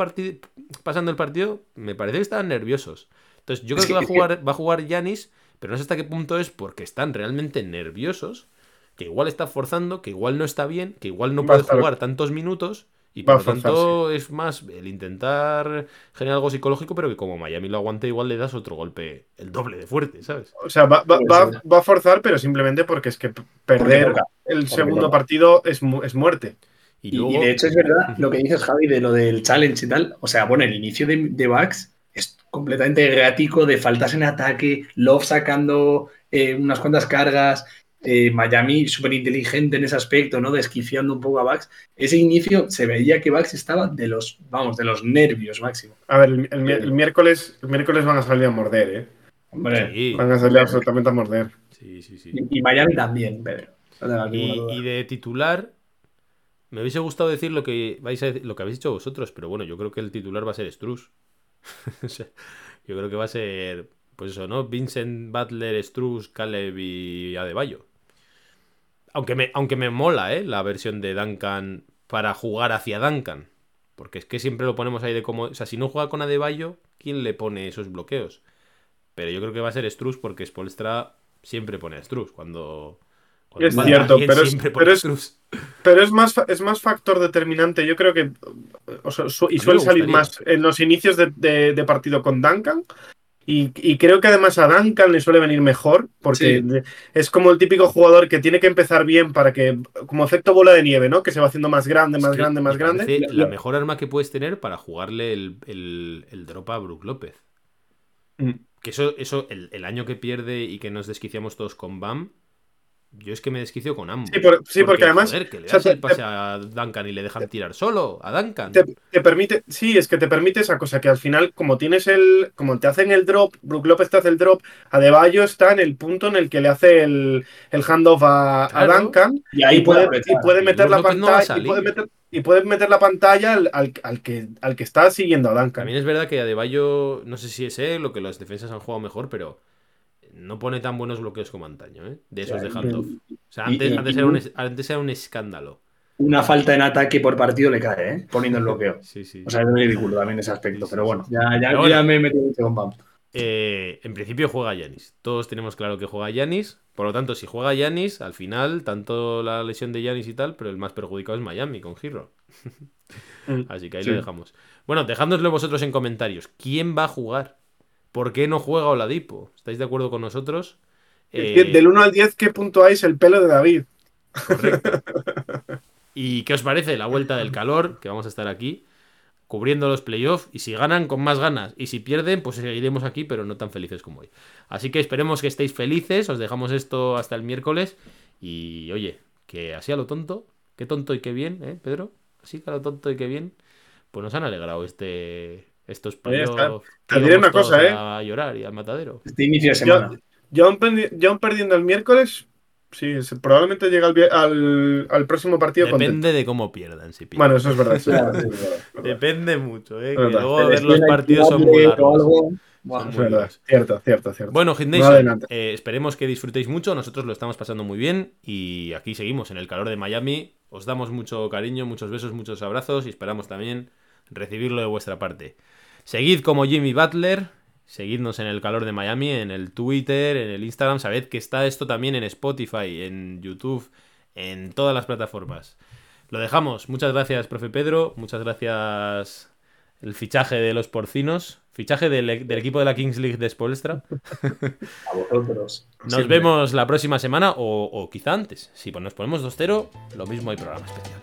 pasando el partido, me parece que estaban nerviosos. Entonces, yo creo que, va a jugar, va a jugar Yanis, pero no sé hasta qué punto es porque están realmente nerviosos, que igual está forzando, que igual no está bien, que igual no puede jugar tantos minutos Y por lo tanto es más el intentar generar algo psicológico, pero que como Miami lo aguante, igual le das otro golpe el doble de fuerte, ¿sabes? O sea, va, va- va- va a forzar, pero simplemente porque es que perder el segundo partido es, mu- es muerte. Y Y, luego, y de hecho es verdad lo que dices, Javi, de lo del challenge y tal. O sea, bueno, el inicio de, de Bucks es completamente errático, de faltas en ataque, Love sacando eh, unas cuantas cargas, eh, Miami súper inteligente en ese aspecto, ¿no? Desquiciando un poco a Bucks. Ese inicio se veía que Bucks estaba de los, vamos, de los nervios máximo. A ver, el, el mi- el miércoles, el miércoles van a salir a morder, ¿eh? Hombre, sí, Van a salir absolutamente a morder. sí, sí, sí. y, y Miami también, Pedro. No Y, de titular, me hubiese gustado decir lo que vais a lo que habéis dicho vosotros, pero bueno, yo creo que el titular va a ser Struz. O sea, yo creo que va a ser, pues eso, ¿no? Vincent, Butler, Struz, Caleb y Adebayo. Aunque me, aunque me mola, ¿eh? La versión de Duncan para jugar hacia Duncan. Porque es que siempre lo ponemos ahí de como... O sea, si no juega con Adebayo, ¿quién le pone esos bloqueos? Pero yo creo que va a ser Struz porque Spolstra siempre pone a Struz cuando... cuando Es cierto, pero es- pero es- Struz. Pero es más, es más factor determinante. Yo creo que. o sea, su- y suele salir más en los inicios de, de- de partido con Duncan. Y, y creo que además a Duncan le suele venir mejor, porque Sí. es como el típico jugador que tiene que empezar bien para que, como efecto bola de nieve, ¿no? Que se va haciendo más grande, más Es que grande, más grande. la mejor arma que puedes tener para jugarle el, el, el drop a Brook López. Mm. Que eso, eso el, el año que pierde y que nos desquiciamos todos con Bam, yo es que me desquicio con ambos. Sí, por- sí, porque además, joder, que le o sea, das te- el pase a Duncan y le dejan tirar solo a Duncan. Te, te permite, sí, es que te permite esa cosa, que al final, como tienes el, como te hacen el drop, Brook López te hace el drop, Adebayo está en el punto en el que le hace el, el handoff a, a. Duncan Y ahí y puede, puede y puede meter la no a pantalla y, puede meter, y puede meter la pantalla al, al- al que, al que está siguiendo a Duncan. También es verdad que Adebayo, no sé si es él o que las defensas han jugado mejor, pero no pone tan buenos bloqueos como antaño, ¿eh? De esos de handoff. O sea, antes, y- antes era un, es- antes era un escándalo. Una falta en ataque por partido le cae, ¿eh? Poniendo el bloqueo. Sí, sí. O sea, es ridículo también ese aspecto. Sí, Pero bueno, ya, ya, Pero yo bueno. ya me he metido mucho con Pam. Eh, en principio juega Yanis. Todos tenemos claro que juega Yanis. Por lo tanto, si juega Yanis, al final, tanto la lesión de Yanis y tal, pero el más perjudicado es Miami con Hero. Mm, Así que ahí sí. lo dejamos. Bueno, dejádnoslo vosotros en comentarios. ¿Quién va a jugar? ¿Por qué no juega Oladipo? ¿Estáis de acuerdo con nosotros? Eh, Del 1 al 10, ¿qué punto hay? El pelo de David. Correcto. ¿Y qué os parece la vuelta del calor? Que vamos a estar aquí cubriendo los playoffs y si ganan con más ganas y si pierden pues seguiremos aquí pero no tan felices como hoy. Así que esperemos que estéis felices, os dejamos esto hasta el miércoles y oye, que así a lo tonto, qué tonto y qué bien, ¿eh, Pedro? Así que a lo tonto y qué bien, pues nos han alegrado este estos playoffs. te diré una cosa, ¿eh? A llorar y al matadero. Este inicio de semana. yo aún perdi- yo aún perdiendo el miércoles, sí, probablemente llega al, vie- al, al próximo partido contento. Depende de cómo pierdan, si pierden. Bueno, eso es verdad. es. Depende mucho, ¿eh? Que luego ver los partidos son muy largos. Es verdad. Cierto, cierto, cierto. Bueno, Hit No Nation, adelante. eh, esperemos que disfrutéis mucho. Nosotros lo estamos pasando muy bien y aquí seguimos en el calor de Miami. Os damos mucho cariño, muchos besos, muchos abrazos y esperamos también recibirlo de vuestra parte. Seguid como Jimmy Butler, seguidnos en el calor de Miami, en el Twitter, en el Instagram. Sabed que está esto también en Spotify, en YouTube, en todas las plataformas. Lo dejamos. Muchas gracias, profe Pedro. Muchas gracias el fichaje de los porcinos. Fichaje del, del equipo de la Kings League de Spolstra. A vosotros. Nos Siempre. vemos la próxima semana o, o quizá antes. Si nos ponemos 2-0, lo mismo hay programa especial.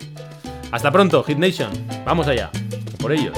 Hasta pronto, Hit Nation. Vamos allá. Por ellos.